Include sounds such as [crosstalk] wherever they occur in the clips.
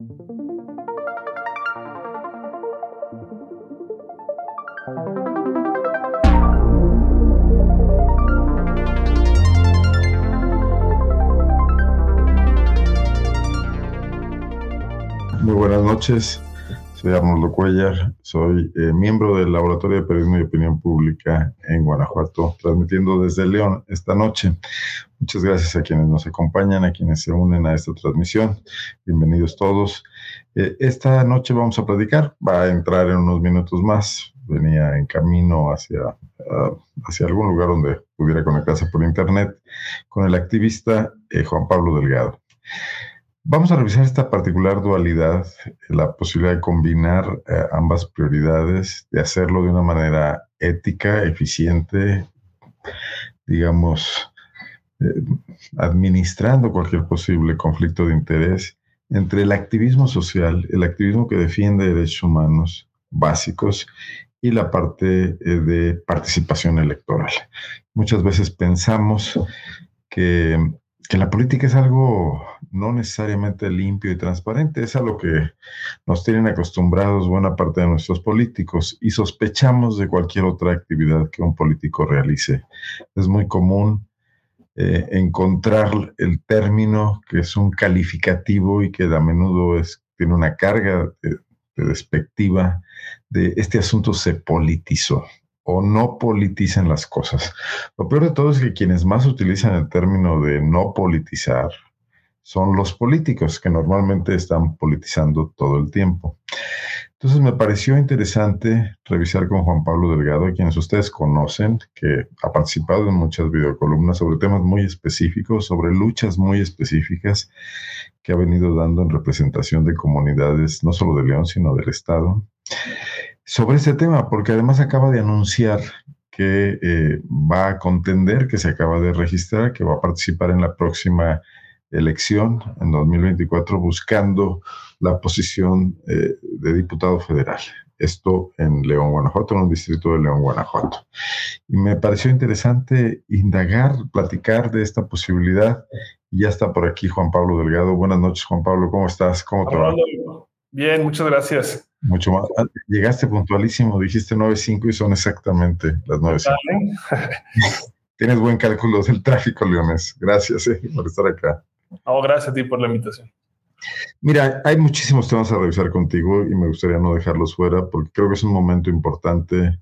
Muy buenas noches. Soy Arnoldo Cuellar, soy miembro del Laboratorio de Periodismo y Opinión Pública en Guanajuato, transmitiendo desde León esta noche. Muchas gracias a quienes nos acompañan, a quienes se unen a esta transmisión. Bienvenidos todos. Eh, esta noche vamos a platicar, va a entrar en unos minutos más. Venía en camino hacia, ah, hacia algún lugar donde pudiera conectarse por internet con el activista eh, Juan Pablo Delgado. Vamos a revisar esta particular dualidad, la posibilidad de combinar eh, ambas prioridades, de hacerlo de una manera ética, eficiente, digamos, eh, administrando cualquier posible conflicto de interés entre el activismo social, el activismo que defiende derechos humanos básicos y la parte eh, de participación electoral. Muchas veces pensamos que que la política es algo no necesariamente limpio y transparente, es a lo que nos tienen acostumbrados buena parte de nuestros políticos y sospechamos de cualquier otra actividad que un político realice. Es muy común eh, encontrar el término que es un calificativo y que a menudo es, tiene una carga de despectiva de este asunto se politizó o no politicen las cosas. Lo peor de todo es que quienes más utilizan el término de no politizar son los políticos que normalmente están politizando todo el tiempo. Entonces me pareció interesante revisar con Juan Pablo Delgado, a quienes ustedes conocen, que ha participado en muchas videocolumnas sobre temas muy específicos, sobre luchas muy específicas que ha venido dando en representación de comunidades, no solo de León, sino del Estado sobre este tema, porque además acaba de anunciar que eh, va a contender, que se acaba de registrar, que va a participar en la próxima elección en 2024 buscando la posición eh, de diputado federal. Esto en León, Guanajuato, en un distrito de León, Guanajuato. Y me pareció interesante indagar, platicar de esta posibilidad. Y ya está por aquí Juan Pablo Delgado. Buenas noches, Juan Pablo. ¿Cómo estás? ¿Cómo te va? Bien, muchas gracias. Mucho más. Ah, llegaste puntualísimo, dijiste 9.05 y son exactamente las 9.05. [laughs] Tienes buen cálculo del tráfico, Leones. Gracias eh, por estar acá. Oh, gracias a ti por la invitación. Mira, hay muchísimos temas a revisar contigo y me gustaría no dejarlos fuera porque creo que es un momento importante,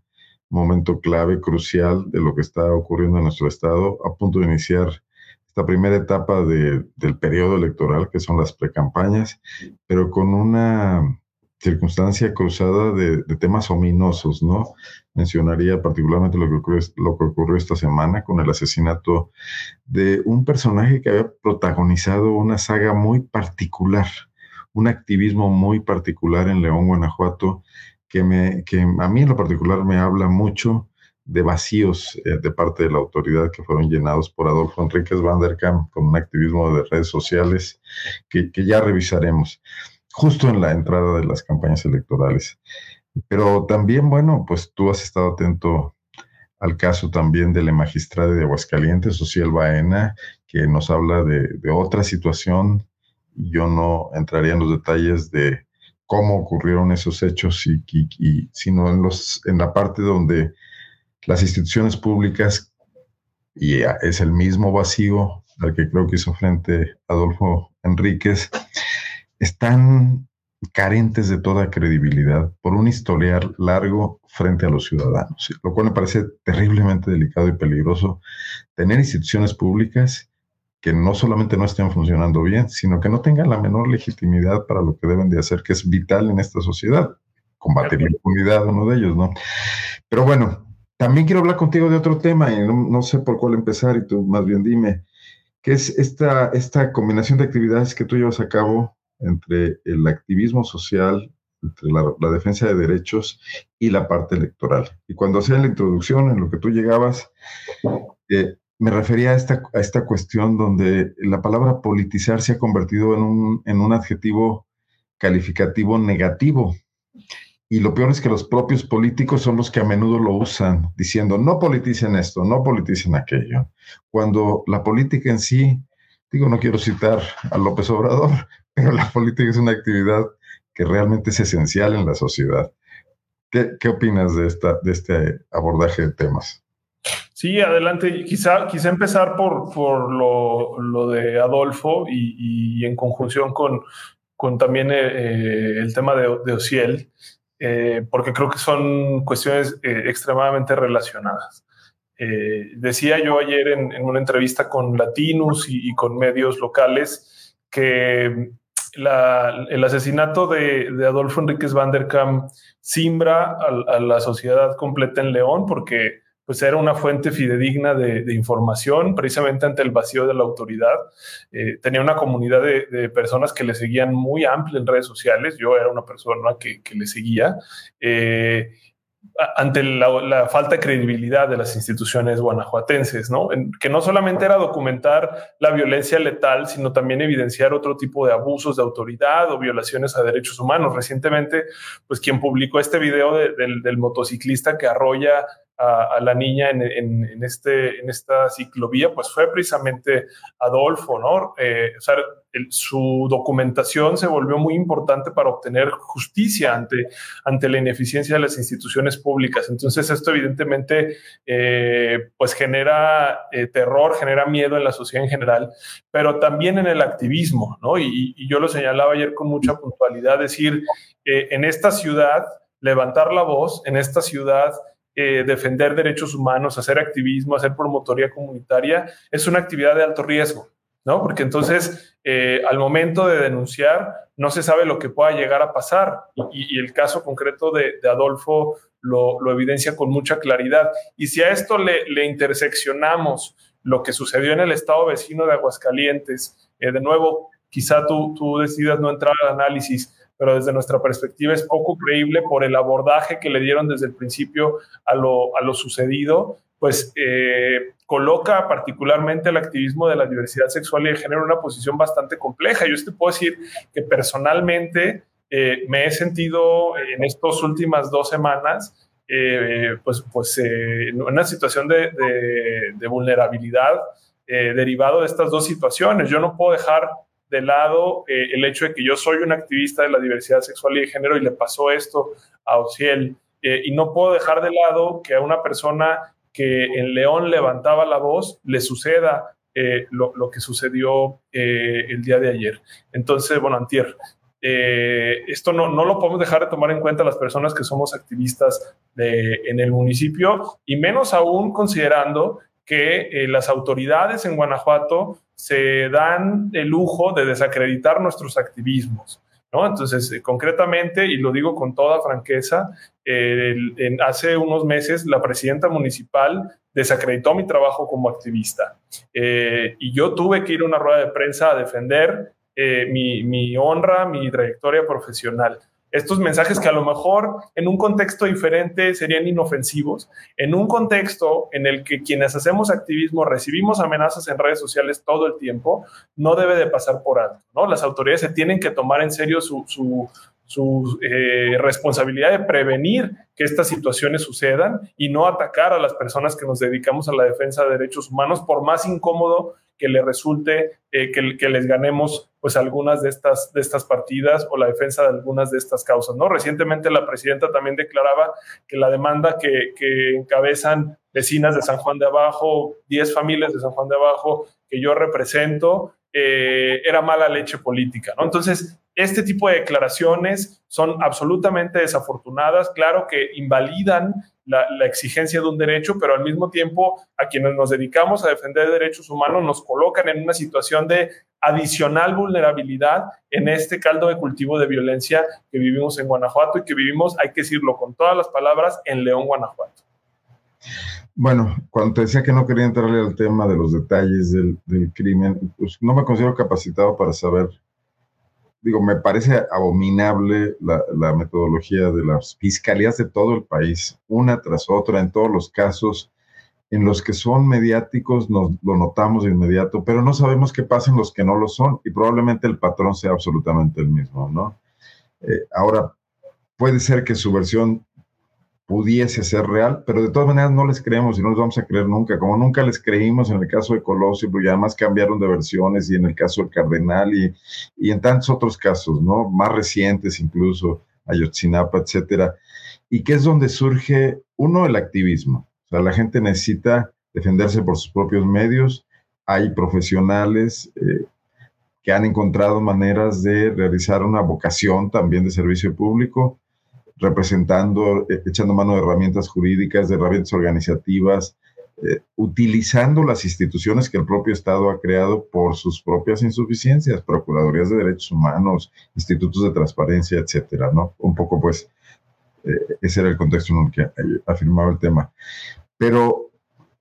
momento clave, crucial de lo que está ocurriendo en nuestro estado, a punto de iniciar esta primera etapa de, del periodo electoral, que son las precampañas, pero con una circunstancia cruzada de, temas ominosos, ¿no? Mencionaría particularmente lo que, ocurrió, lo que esta semana con el asesinato de un personaje que había protagonizado una saga muy particular, un activismo muy particular en León, Guanajuato, que, me, que a mí en lo particular me habla mucho de vacíos eh, de parte de la autoridad que fueron llenados por Adolfo Enríquez Van der Kamp con un activismo de redes sociales que, que ya revisaremos justo en la entrada de las campañas electorales. Pero también, bueno, pues tú has estado atento al caso también de la magistrada de Aguascalientes, Social Baena, que nos habla de, otra situación. Yo no entraría en los detalles de cómo ocurrieron esos hechos, y, y, sino en, los, en la parte donde las instituciones públicas, y es el mismo vacío al que creo que hizo frente Adolfo Enríquez, están carentes de toda credibilidad por un historial largo frente a los ciudadanos, lo cual me parece terriblemente delicado y peligroso tener instituciones públicas que no solamente no estén funcionando bien, sino que no tengan la menor legitimidad para lo que deben de hacer, que es vital en esta sociedad, combatir la impunidad, uno de ellos, ¿no? Pero bueno, también quiero hablar contigo de otro tema y no, sé por cuál empezar y tú más bien dime, ¿qué es esta, esta combinación de actividades que tú llevas a cabo entre el activismo social, entre la, defensa de derechos y la parte electoral. Y cuando hacía la introducción en lo que tú llegabas, eh, me refería a esta, a esta cuestión donde la palabra politizar se ha convertido en un, en un adjetivo calificativo negativo. Y lo peor es que los propios políticos son los que a menudo lo usan, diciendo, no politicen esto, no politicen aquello. Cuando la política en sí digo, no quiero citar a López Obrador, [laughs] pero la política es una actividad que realmente es esencial en la sociedad. ¿Qué, qué opinas de, esta, de este abordaje de temas? Sí, adelante. Quizá, quizá empezar por, por lo, lo de Adolfo y, y, en conjunción con, con también eh, eh el tema de, de Ociel, eh, porque creo que son cuestiones eh, extremadamente relacionadas. Eh, decía yo ayer en, en, una entrevista con Latinus y, y con medios locales que la, el asesinato de, de, Adolfo Enríquez van der Kamp simbra a, a, la sociedad completa en León porque pues era una fuente fidedigna de, información precisamente ante el vacío de la autoridad. Eh, tenía una comunidad de, personas que le seguían muy amplia en redes sociales. Yo era una persona que, que le seguía. Eh, ante la, falta de credibilidad de las instituciones guanajuatenses, ¿no? Que no solamente era documentar la violencia letal, sino también evidenciar otro tipo de abusos de autoridad o violaciones a derechos humanos. Recientemente, pues quien publicó este video de, del, del, motociclista que arrolla a, la niña en, en, este, en esta ciclovía, pues fue precisamente Adolfo, ¿no? Eh, o sea, su documentación se volvió muy importante para obtener justicia ante, ante la ineficiencia de las instituciones públicas. Entonces esto evidentemente eh, pues genera eh, terror, genera miedo en la sociedad en general, pero también en el activismo, ¿no? Y, y yo lo señalaba ayer con mucha puntualidad, decir, eh, en esta ciudad, levantar la voz, en esta ciudad, eh, defender derechos humanos, hacer activismo, hacer promotoría comunitaria, es una actividad de alto riesgo. ¿no? Porque entonces, eh, al momento de denunciar, no se sabe lo que pueda llegar a pasar. Y, el caso concreto de, Adolfo lo, evidencia con mucha claridad. Y si a esto le, le, interseccionamos lo que sucedió en el estado vecino de Aguascalientes, eh, de nuevo, quizá tú, tú decidas no entrar al análisis, pero desde nuestra perspectiva es poco creíble por el abordaje que le dieron desde el principio a lo, a lo sucedido pues eh, coloca particularmente el activismo de la diversidad sexual y de género en una posición bastante compleja. Yo te puedo decir que personalmente eh, me he sentido en estas últimas dos semanas eh, pues, pues en una situación de, de, de vulnerabilidad derivado de estas dos situaciones. Yo no puedo dejar de lado el hecho de que yo soy un activista de la diversidad sexual y de género y le pasó esto a Ociel. y no puedo dejar de lado que a una persona que en León levantaba la voz, le suceda eh, lo, lo, que sucedió eh, el día de ayer. Entonces, bueno, antier. Eh, esto no, no, lo podemos dejar de tomar en cuenta las personas que somos activistas de, en el municipio y menos aún considerando que eh, las autoridades en Guanajuato se dan el lujo de desacreditar nuestros activismos. ¿no? Entonces, eh, concretamente, y lo digo con toda franqueza, eh, hace unos meses la presidenta municipal desacreditó mi trabajo como activista y yo tuve que ir a una rueda de prensa a defender mi, mi honra, mi trayectoria profesional estos mensajes que a lo mejor en un contexto diferente serían inofensivos, en un contexto en el que quienes hacemos activismo recibimos amenazas en redes sociales todo el tiempo, no debe de pasar por alto. ¿no? Las autoridades se tienen que tomar en serio su, su, eh, responsabilidad de prevenir que estas situaciones sucedan y no atacar a las personas que nos dedicamos a la defensa de derechos humanos, por más incómodo que le resulte eh, que, que, les ganemos pues algunas de estas, de estas partidas o la defensa de algunas de estas causas. ¿no? Recientemente la presidenta también declaraba que la demanda que, que encabezan vecinas de San Juan de Abajo, 10 familias de San Juan de Abajo que yo represento, eh, era mala leche política. ¿no? Entonces, este tipo de declaraciones son absolutamente desafortunadas, claro que invalidan la, exigencia de un derecho, pero al mismo tiempo a quienes nos dedicamos a defender derechos humanos nos colocan en una situación de adicional vulnerabilidad en este caldo de cultivo de violencia que vivimos en Guanajuato y que vivimos, hay que decirlo con todas las palabras, en León, Guanajuato. Bueno, cuando te decía que no quería entrarle al tema de los detalles del, del crimen, pues no me considero capacitado para saber digo, me parece abominable la, metodología de las fiscalías de todo el país, una tras otra, en todos los casos en los que son mediáticos, nos lo notamos de inmediato, pero no sabemos qué pasa en los que no lo son y probablemente el patrón sea absolutamente el mismo, ¿no? Eh, ahora, puede ser que su versión pudiese ser real, pero de todas maneras no les creemos y no les vamos a creer nunca, como nunca les creímos en el caso de Colosio, porque además cambiaron de versiones y en el caso del Cardenal y, y en tantos otros casos, ¿no? Más recientes incluso, Ayotzinapa, etcétera, y que es donde surge, uno, el activismo. O sea, la gente necesita defenderse por sus propios medios, hay profesionales eh, que han encontrado maneras de realizar una vocación también de servicio público, representando, eh, echando mano de herramientas jurídicas, de herramientas organizativas, eh, utilizando las instituciones que el propio Estado ha creado por sus propias insuficiencias, Procuradurías de Derechos Humanos, institutos de transparencia, etcétera, ¿no? Un poco, pues, eh, ese era el contexto en el que afirmaba el tema. Pero,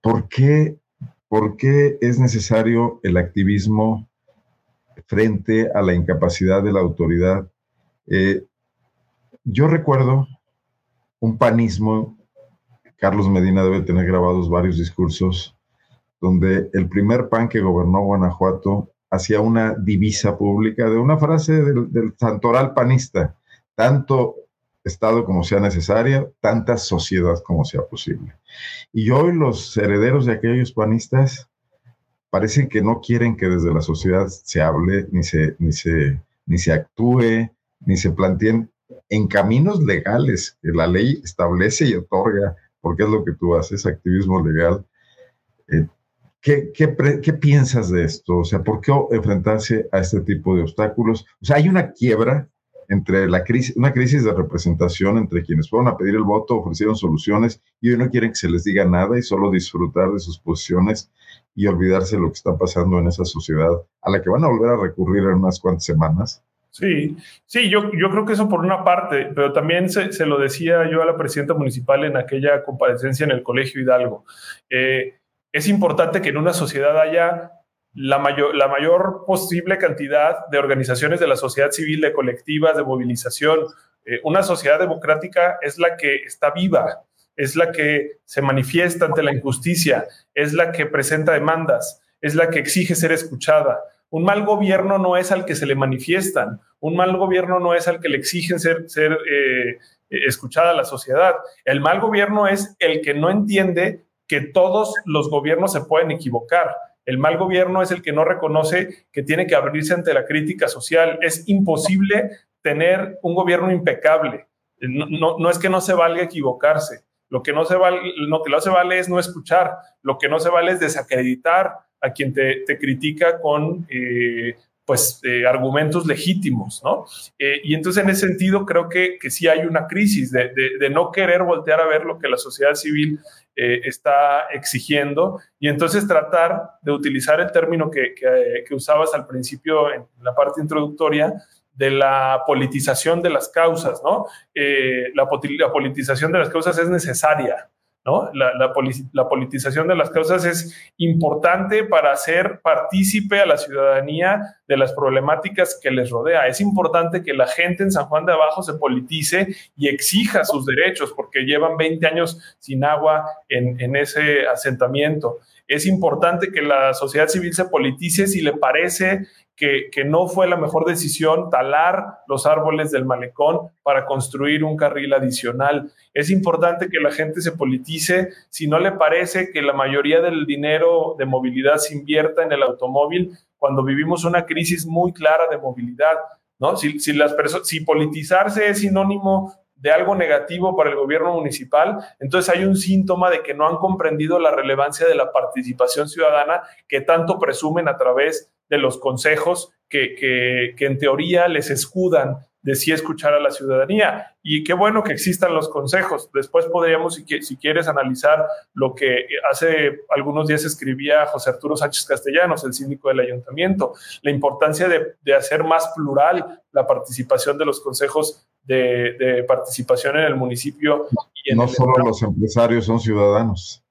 ¿por qué, ¿por qué es necesario el activismo frente a la incapacidad de la autoridad? Yo recuerdo un panismo, Carlos Medina debe tener grabados varios discursos, donde el primer PAN que gobernó Guanajuato hacía una divisa pública de una frase del, santoral panista, tanto Estado como sea necesaria, tanta sociedad como sea posible. Y hoy los herederos de aquellos panistas parecen que no quieren que desde la sociedad se hable, ni se, ni se, ni se actúe, ni se planteen en caminos legales que la ley establece y otorga, porque es lo que tú haces, activismo legal. Eh, ¿qué, qué, piensas de esto? O sea, ¿por qué enfrentarse a este tipo de obstáculos? O sea, hay una quiebra entre la crisis, una crisis de representación entre quienes fueron a pedir el voto, ofrecieron soluciones y hoy no quieren que se les diga nada y solo disfrutar de sus posiciones y olvidarse de lo que está pasando en esa sociedad a la que van a volver a recurrir en unas cuantas semanas. Sí, sí, yo, yo creo que eso por una parte, pero también se, se, lo decía yo a la presidenta municipal en aquella comparecencia en el Colegio Hidalgo. Eh, es importante que en una sociedad haya la mayor, la mayor posible cantidad de organizaciones de la sociedad civil, de colectivas, de movilización. Eh, una sociedad democrática es la que está viva, es la que se manifiesta ante la injusticia, es la que presenta demandas, es la que exige ser escuchada. Un mal gobierno no es al que se le manifiestan, un mal gobierno no es al que le exigen ser, eh, escuchada la sociedad. El mal gobierno es el que no entiende que todos los gobiernos se pueden equivocar. El mal gobierno es el que no reconoce que tiene que abrirse ante la crítica social. Es imposible tener un gobierno impecable. No, no, es que no se valga equivocarse. Lo que no se vale, lo que no se vale es no escuchar. Lo que no se vale es desacreditar a quien te, critica con eh, pues, eh, argumentos legítimos, ¿no? Eh, y entonces en ese sentido creo que, que sí hay una crisis de, no querer voltear a ver lo que la sociedad civil está exigiendo y entonces tratar de utilizar el término que, que, usabas al principio en la parte introductoria de la politización de las causas, ¿no? la politización de las causas es necesaria, ¿no? La, la, politización de las causas es importante para hacer partícipe a la ciudadanía de las problemáticas que les rodea. Es importante que la gente en San Juan de Abajo se politice y exija sus derechos, porque llevan 20 años sin agua en, en ese asentamiento. Es importante que la sociedad civil se politice si le parece que, no fue la mejor decisión talar los árboles del malecón para construir un carril adicional. Es importante que la gente se politice si no le parece que la mayoría del dinero de movilidad se invierta en el automóvil cuando vivimos una crisis muy clara de movilidad. ¿no? Si, si, las si politizarse es sinónimo de algo negativo para el gobierno municipal, entonces hay un síntoma de que no han comprendido la relevancia de la participación ciudadana que tanto presumen a través de los consejos que, que, en teoría les escudan de sí escuchar a la ciudadanía. Y qué bueno que existan los consejos. Después podríamos, si, si quieres, analizar lo que hace algunos días escribía José Arturo Sánchez Castellanos, el síndico del ayuntamiento, la importancia de, de hacer más plural la participación de los consejos de, de participación en el municipio. Y no solo los empresarios son ciudadanos.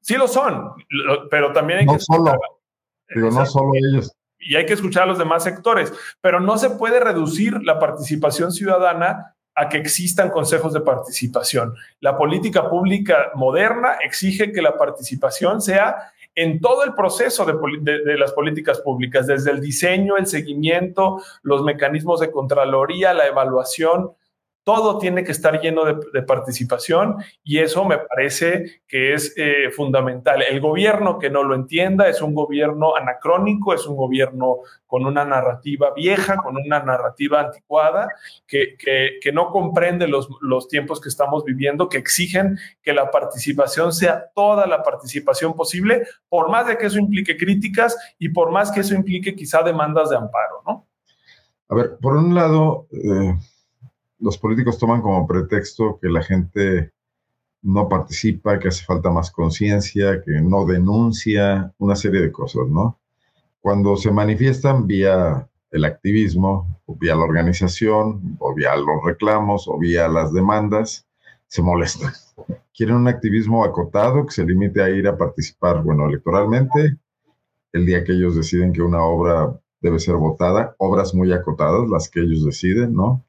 Sí lo son, pero también hay no Solo Digo, no solo ellos. Y hay que escuchar a los demás sectores, pero no se puede reducir la participación ciudadana a que existan consejos de participación. La política pública moderna exige que la participación sea en todo el proceso de, las políticas públicas, desde el diseño, el seguimiento, los mecanismos de contraloría, la evaluación. Todo tiene que estar lleno de, participación y eso me parece que es eh, fundamental. El gobierno que no lo entienda es un gobierno anacrónico, es un gobierno con una narrativa vieja, con una narrativa anticuada, que, que, no comprende los, los tiempos que estamos viviendo, que exigen que la participación sea toda la participación posible, por más de que eso implique críticas y por más que eso implique quizá demandas de amparo, ¿no? A ver, por un lado, eh, los políticos toman como pretexto que la gente no participa, que hace falta más conciencia, que no denuncia, una serie de cosas, ¿no? Cuando se manifiestan vía el activismo, vía la organización, o vía los reclamos, o vía las demandas, se molestan. Quieren un activismo acotado que se limite a ir a participar, bueno, electoralmente, el día que ellos deciden que una obra debe ser votada, obras muy acotadas, las que ellos deciden, ¿no?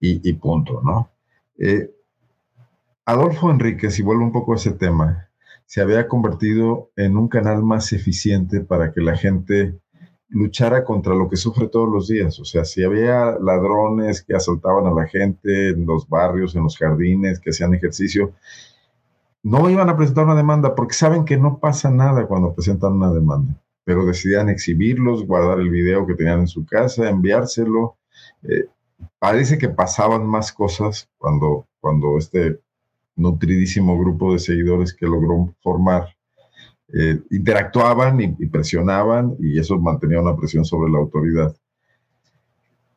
Y, punto, ¿no? Eh, Adolfo Enríquez, y vuelvo un poco a ese tema, se había convertido en un canal más eficiente para que la gente luchara contra lo que sufre todos los días. O sea, si había ladrones que asaltaban a la gente en los barrios, en los jardines, que hacían ejercicio, no iban a presentar una demanda porque saben que no pasa nada cuando presentan una demanda, pero decidían exhibirlos, guardar el video que tenían en su casa, enviárselo. Eh, parece que pasaban más cosas cuando, cuando este nutridísimo grupo de seguidores que logró formar eh, interactuaban y, presionaban y eso mantenía una presión sobre la autoridad.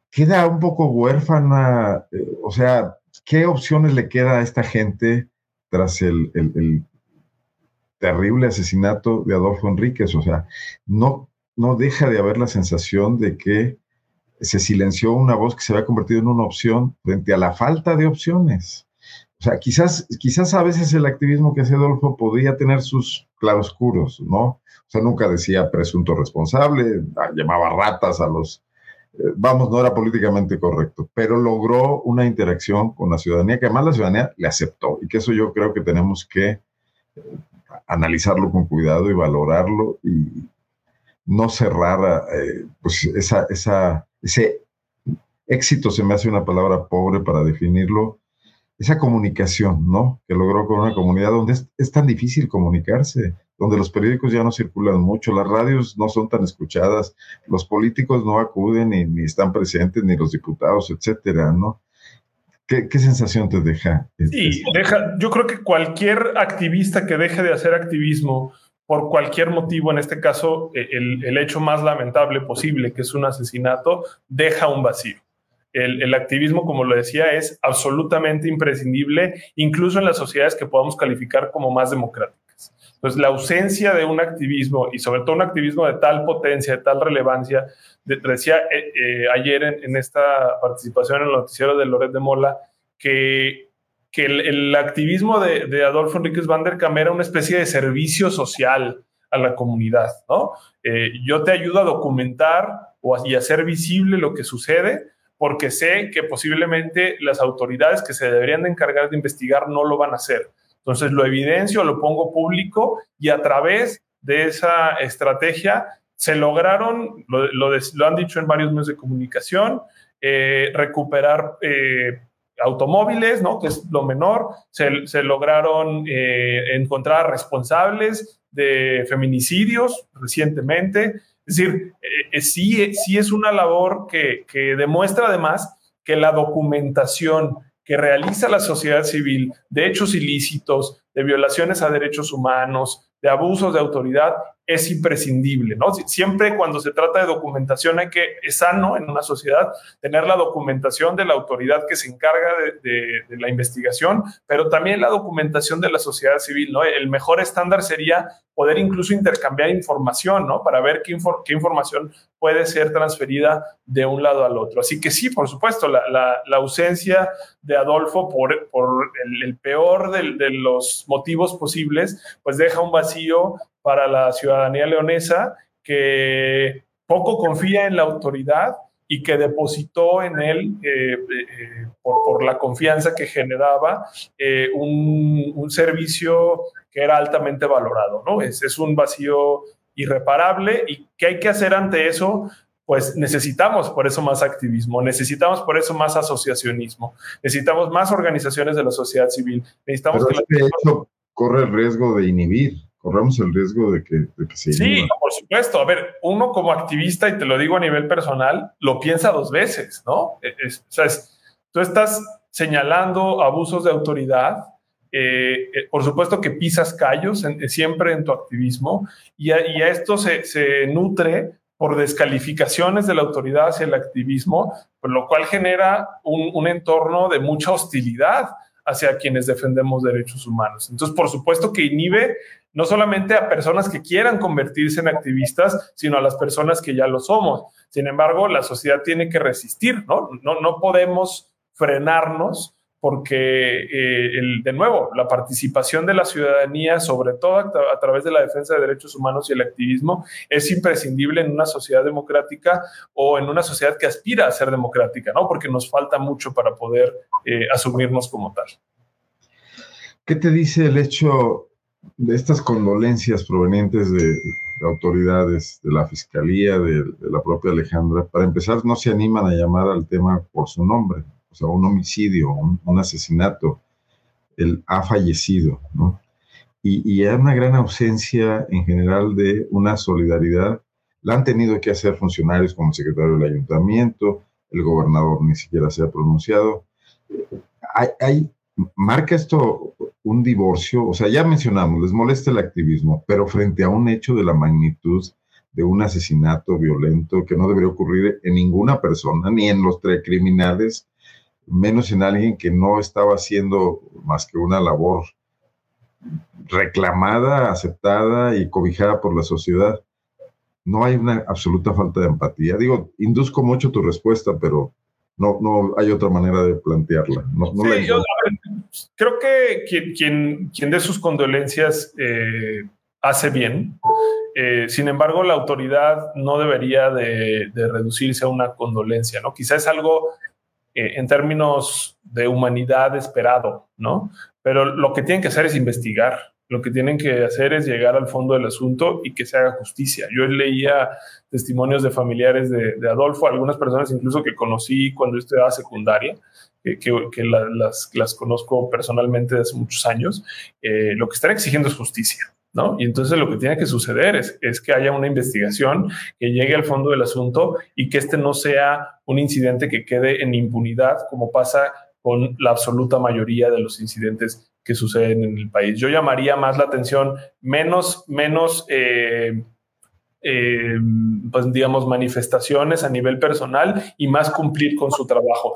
Queda un poco huérfana, eh, o sea, ¿qué opciones le queda a esta gente tras el, el, terrible asesinato de Adolfo Enríquez? O sea, no, no deja de haber la sensación de que se silenció una voz que se había convertido en una opción frente a la falta de opciones. O sea, quizás, quizás a veces el activismo que hace Adolfo podría tener sus claroscuros, ¿no? O sea, nunca decía presunto responsable, ah, llamaba ratas a los... Eh, vamos, no era políticamente correcto, pero logró una interacción con la ciudadanía que además la ciudadanía le aceptó y que eso yo creo que tenemos que eh, analizarlo con cuidado y valorarlo y no cerrar eh, pues esa, esa ese éxito se me hace una palabra pobre para definirlo, esa comunicación, ¿no? Que logró con una comunidad donde es, tan difícil comunicarse, donde los periódicos ya no circulan mucho, las radios no son tan escuchadas, los políticos no acuden ni, están presentes, ni los diputados, etcétera, ¿no? ¿Qué, sensación te deja? Sí, deja, yo creo que cualquier activista que deje de hacer activismo por cualquier motivo, en este caso e, el, hecho más lamentable posible, que es un asesinato, deja un vacío. El, activismo, como lo decía, es absolutamente imprescindible, incluso en las sociedades que podamos calificar como más democráticas. Entonces, la ausencia de un activismo, y sobre todo un activismo de tal potencia, de tal relevancia, decía eh, eh, ayer en, en, esta participación en el noticiero de Loret de Mola, que que el, activismo de, Adolfo Enríquez van der Kam era una especie de servicio social a la comunidad, ¿no? Eh, yo te ayudo a documentar o y hacer visible lo que sucede porque sé que posiblemente las autoridades que se deberían de encargar de investigar no lo van a hacer. Entonces lo evidencio, lo pongo público y a través de esa estrategia se lograron, lo, han dicho en varios medios de comunicación, eh, recuperar eh, automóviles, ¿no? que es lo menor, se, lograron eh, encontrar responsables de feminicidios recientemente. Es decir, eh, eh, sí, sí es una labor que, que demuestra además que la documentación que realiza la sociedad civil de hechos ilícitos, de violaciones a derechos humanos, de abusos de autoridad, es imprescindible, ¿no? Siempre cuando se trata de documentación hay que, es sano en una sociedad tener la documentación de la autoridad que se encarga de, la investigación, pero también la documentación de la sociedad civil, ¿no? El mejor estándar sería poder incluso intercambiar información, ¿no? Para ver qué, qué información puede ser transferida de un lado al otro. Así que sí, por supuesto, la, la, ausencia de Adolfo por, por el, peor de, de los motivos posibles, pues deja un vacío para la ciudadanía leonesa que poco confía en la autoridad y que depositó en él, eh, eh, por, la confianza que generaba, eh, un, servicio que era altamente valorado. ¿no? Es, es un vacío irreparable y qué hay que hacer ante eso, pues necesitamos por eso más activismo, necesitamos por eso más asociacionismo, necesitamos más organizaciones de la sociedad civil, necesitamos que... Este hecho corre el riesgo de inhibir, corremos el riesgo de que, se Sí, por supuesto. A ver, uno como activista, y te lo digo a nivel personal, lo piensa dos veces, ¿no? E, o sea, tú estás señalando abusos de autoridad, eh, eh, por supuesto que pisas callos siempre en tu activismo y a, esto se, se, nutre por descalificaciones de la autoridad hacia el activismo, por lo cual genera un, un entorno de mucha hostilidad hacia quienes defendemos derechos humanos. Entonces, por supuesto que inhibe no solamente a personas que quieran convertirse en activistas, sino a las personas que ya lo somos. Sin embargo, la sociedad tiene que resistir, ¿no? No, no podemos frenarnos porque, eh, de nuevo, la participación de la ciudadanía, sobre todo a, través de la defensa de derechos humanos y el activismo, es imprescindible en una sociedad democrática o en una sociedad que aspira a ser democrática, ¿no? Porque nos falta mucho para poder eh, asumirnos como tal. ¿Qué te dice el hecho de estas condolencias provenientes de, autoridades, de la fiscalía, de la propia Alejandra? Para empezar, no se animan a llamar al tema por su nombre o sea, un homicidio, un, asesinato, él ha fallecido, ¿no? Y, y, hay una gran ausencia en general de una solidaridad. La han tenido que hacer funcionarios como el secretario del ayuntamiento, el gobernador ni siquiera se ha pronunciado. Hay, hay, marca esto un divorcio, o sea, ya mencionamos, les molesta el activismo, pero frente a un hecho de la magnitud de un asesinato violento que no debería ocurrir en ninguna persona, ni en los tres criminales, menos en alguien que no estaba haciendo más que una labor reclamada, aceptada y cobijada por la sociedad. No hay una absoluta falta de empatía. Digo, induzco mucho tu respuesta, pero no, no hay otra manera de plantearla. sí, yo, creo que quien, quien, dé sus condolencias eh, hace bien. Eh, sin embargo, la autoridad no debería de, de, reducirse a una condolencia, ¿no? Quizás es algo eh, en términos de humanidad esperado, ¿no? Pero lo que tienen que hacer es investigar, lo que tienen que hacer es llegar al fondo del asunto y que se haga justicia. Yo leía testimonios de familiares de, Adolfo, algunas personas incluso que conocí cuando yo estudiaba secundaria, que, las, conozco personalmente desde hace muchos años, eh, lo que están exigiendo es justicia. ¿No? Y entonces lo que tiene que suceder es, es, que haya una investigación que llegue al fondo del asunto y que este no sea un incidente que quede en impunidad, como pasa con la absoluta mayoría de los incidentes que suceden en el país. Yo llamaría más la atención, menos, menos, eh, eh, pues digamos, manifestaciones a nivel personal y más cumplir con su trabajo.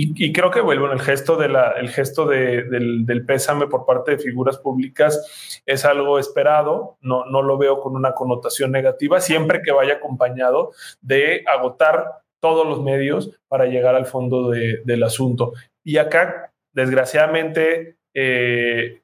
Y, creo que, bueno, el gesto, de la, el gesto del, pésame por parte de figuras públicas es algo esperado, no, no lo veo con una connotación negativa, siempre que vaya acompañado de agotar todos los medios para llegar al fondo de, del asunto. Y acá, desgraciadamente, eh,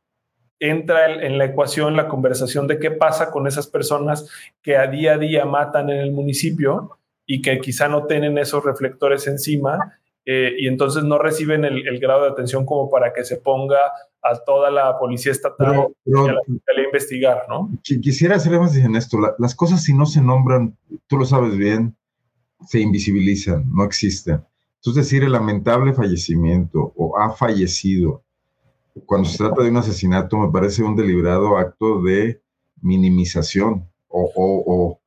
entra en la ecuación la conversación de qué pasa con esas personas que a día a día matan en el municipio y que quizá no tienen esos reflectores encima eh, y entonces no reciben el, grado de atención como para que se ponga a toda la policía estatal y a la fiscalía a investigar, ¿no? Quisiera hacer énfasis en esto. las cosas si no se nombran, tú lo sabes bien, se invisibilizan, no existen. Entonces decir el lamentable fallecimiento o ha fallecido cuando se trata de un asesinato me parece un deliberado acto de minimización o, o,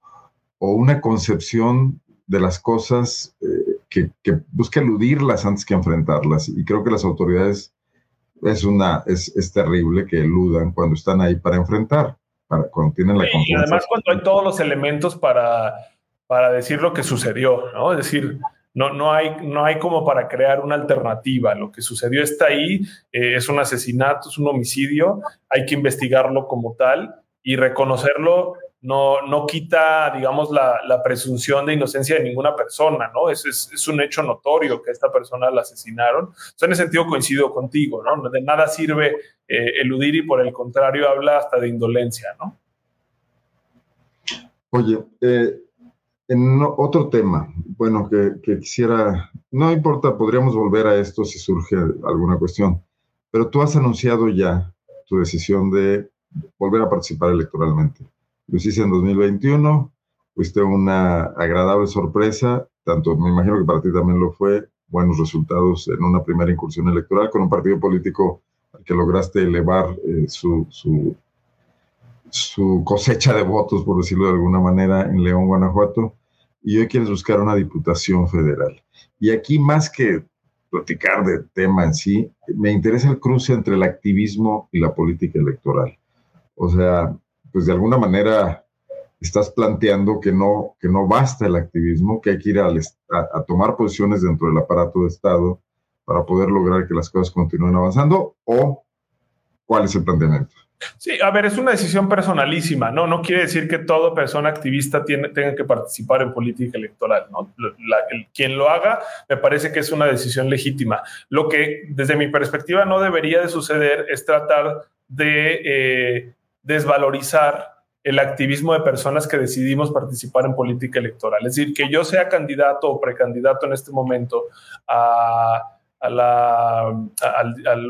o, una concepción de las cosas eh, que, que busca eludirlas antes que enfrentarlas. Y creo que las autoridades es, una, es, es terrible que eludan cuando están ahí para enfrentar, para, cuando tienen la confianza. Y además cuando hay todos los elementos para, para decir lo que sucedió, ¿no? Es decir, no, no, hay, no hay como para crear una alternativa. Lo que sucedió está ahí, eh, es un asesinato, es un homicidio, hay que investigarlo como tal y reconocerlo no, no quita, digamos, la, presunción de inocencia de ninguna persona, ¿no? Es, es, un hecho notorio que esta persona la asesinaron. en ese sentido coincido contigo, ¿no? De nada sirve eh, eludir y por el contrario habla hasta de indolencia, ¿no? Oye, eh, en otro tema, bueno, que quisiera, no importa, podríamos volver a esto si surge alguna cuestión, pero tú has anunciado ya tu decisión de volver a participar electoralmente lo hice en 2021, fuiste una agradable sorpresa, tanto me imagino que para ti también lo fue, buenos resultados en una primera incursión electoral con un partido político al que lograste elevar eh, su, su, su, cosecha de votos, por decirlo de alguna manera, en León, Guanajuato, y hoy quieres buscar una diputación federal. Y aquí, más que platicar de tema en sí, me interesa el cruce entre el activismo y la política electoral. O sea, pues de alguna manera estás planteando que no, que no basta el activismo, que hay que ir a, tomar posiciones dentro del aparato de Estado para poder lograr que las cosas continúen avanzando, o cuál es el planteamiento. Sí, a ver, es una decisión personalísima, ¿no? No quiere decir que toda persona activista tiene, tenga que participar en política electoral, ¿no? quien lo haga, me parece que es una decisión legítima. Lo que, desde mi perspectiva, no debería de suceder es tratar de eh, desvalorizar el activismo de personas que decidimos participar en política electoral. Es decir, que yo sea candidato o precandidato en este momento a a, la,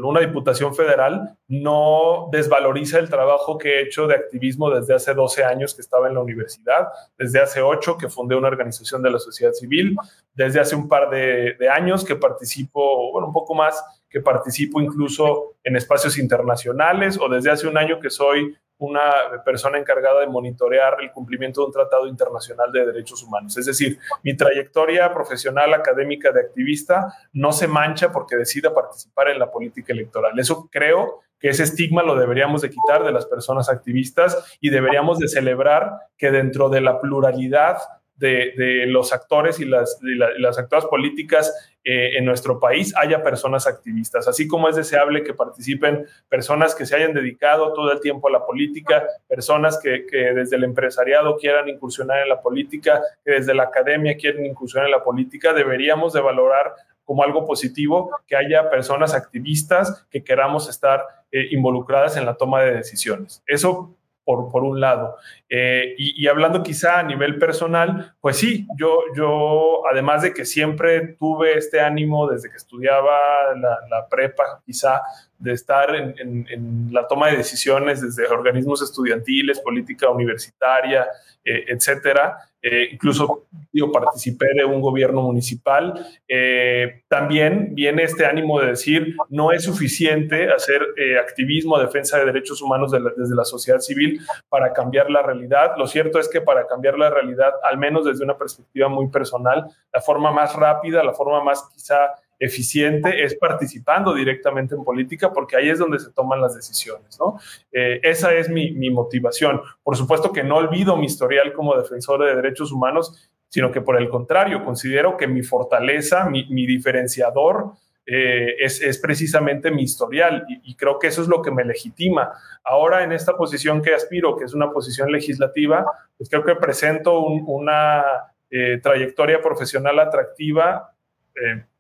una diputación federal no desvaloriza el trabajo que he hecho de activismo desde hace 12 años que estaba en la universidad, desde hace 8 que fundé una organización de la sociedad civil, desde hace un par de, de años que participo, bueno, un poco más, que participo incluso en espacios internacionales o desde hace un año que soy una persona encargada de monitorear el cumplimiento de un tratado internacional de derechos humanos. Es decir, mi trayectoria profesional académica de activista no se mancha porque decida participar en la política electoral. Eso creo que ese estigma lo deberíamos de quitar de las personas activistas y deberíamos de celebrar que dentro de la pluralidad de, los actores y las, las actoras políticas eh, en nuestro país haya personas activistas, así como es deseable que participen personas que se hayan dedicado todo el tiempo a la política, personas que, desde el empresariado quieran incursionar en la política, desde la academia quieren incursionar en la política, deberíamos de valorar como algo positivo que haya personas activistas que queramos estar eh, involucradas en la toma de decisiones. Eso por, un lado. Eh, y, hablando quizá a nivel personal, pues sí, yo, yo, además de que siempre tuve este ánimo desde que estudiaba la, la prepa, quizá de estar en, la toma de decisiones desde organismos estudiantiles, política universitaria, eh, etcétera. Eh, incluso yo participé de un gobierno municipal. Eh, también viene este ánimo de decir no es suficiente hacer activismo, defensa de derechos humanos desde la sociedad civil para cambiar la realidad. Lo cierto es que para cambiar la realidad, al menos desde una perspectiva muy personal, la forma más rápida, la forma más quizá eficiente es participando directamente en política porque ahí es donde se toman las decisiones, ¿no? Eh, esa es mi, motivación. Por supuesto que no olvido mi historial como defensor de derechos humanos, sino que por el contrario, considero que mi fortaleza, mi, diferenciador, eh, es, precisamente mi historial y, creo que eso es lo que me legitima. Ahora en esta posición que aspiro, que es una posición legislativa, pues creo que presento una eh, trayectoria profesional atractiva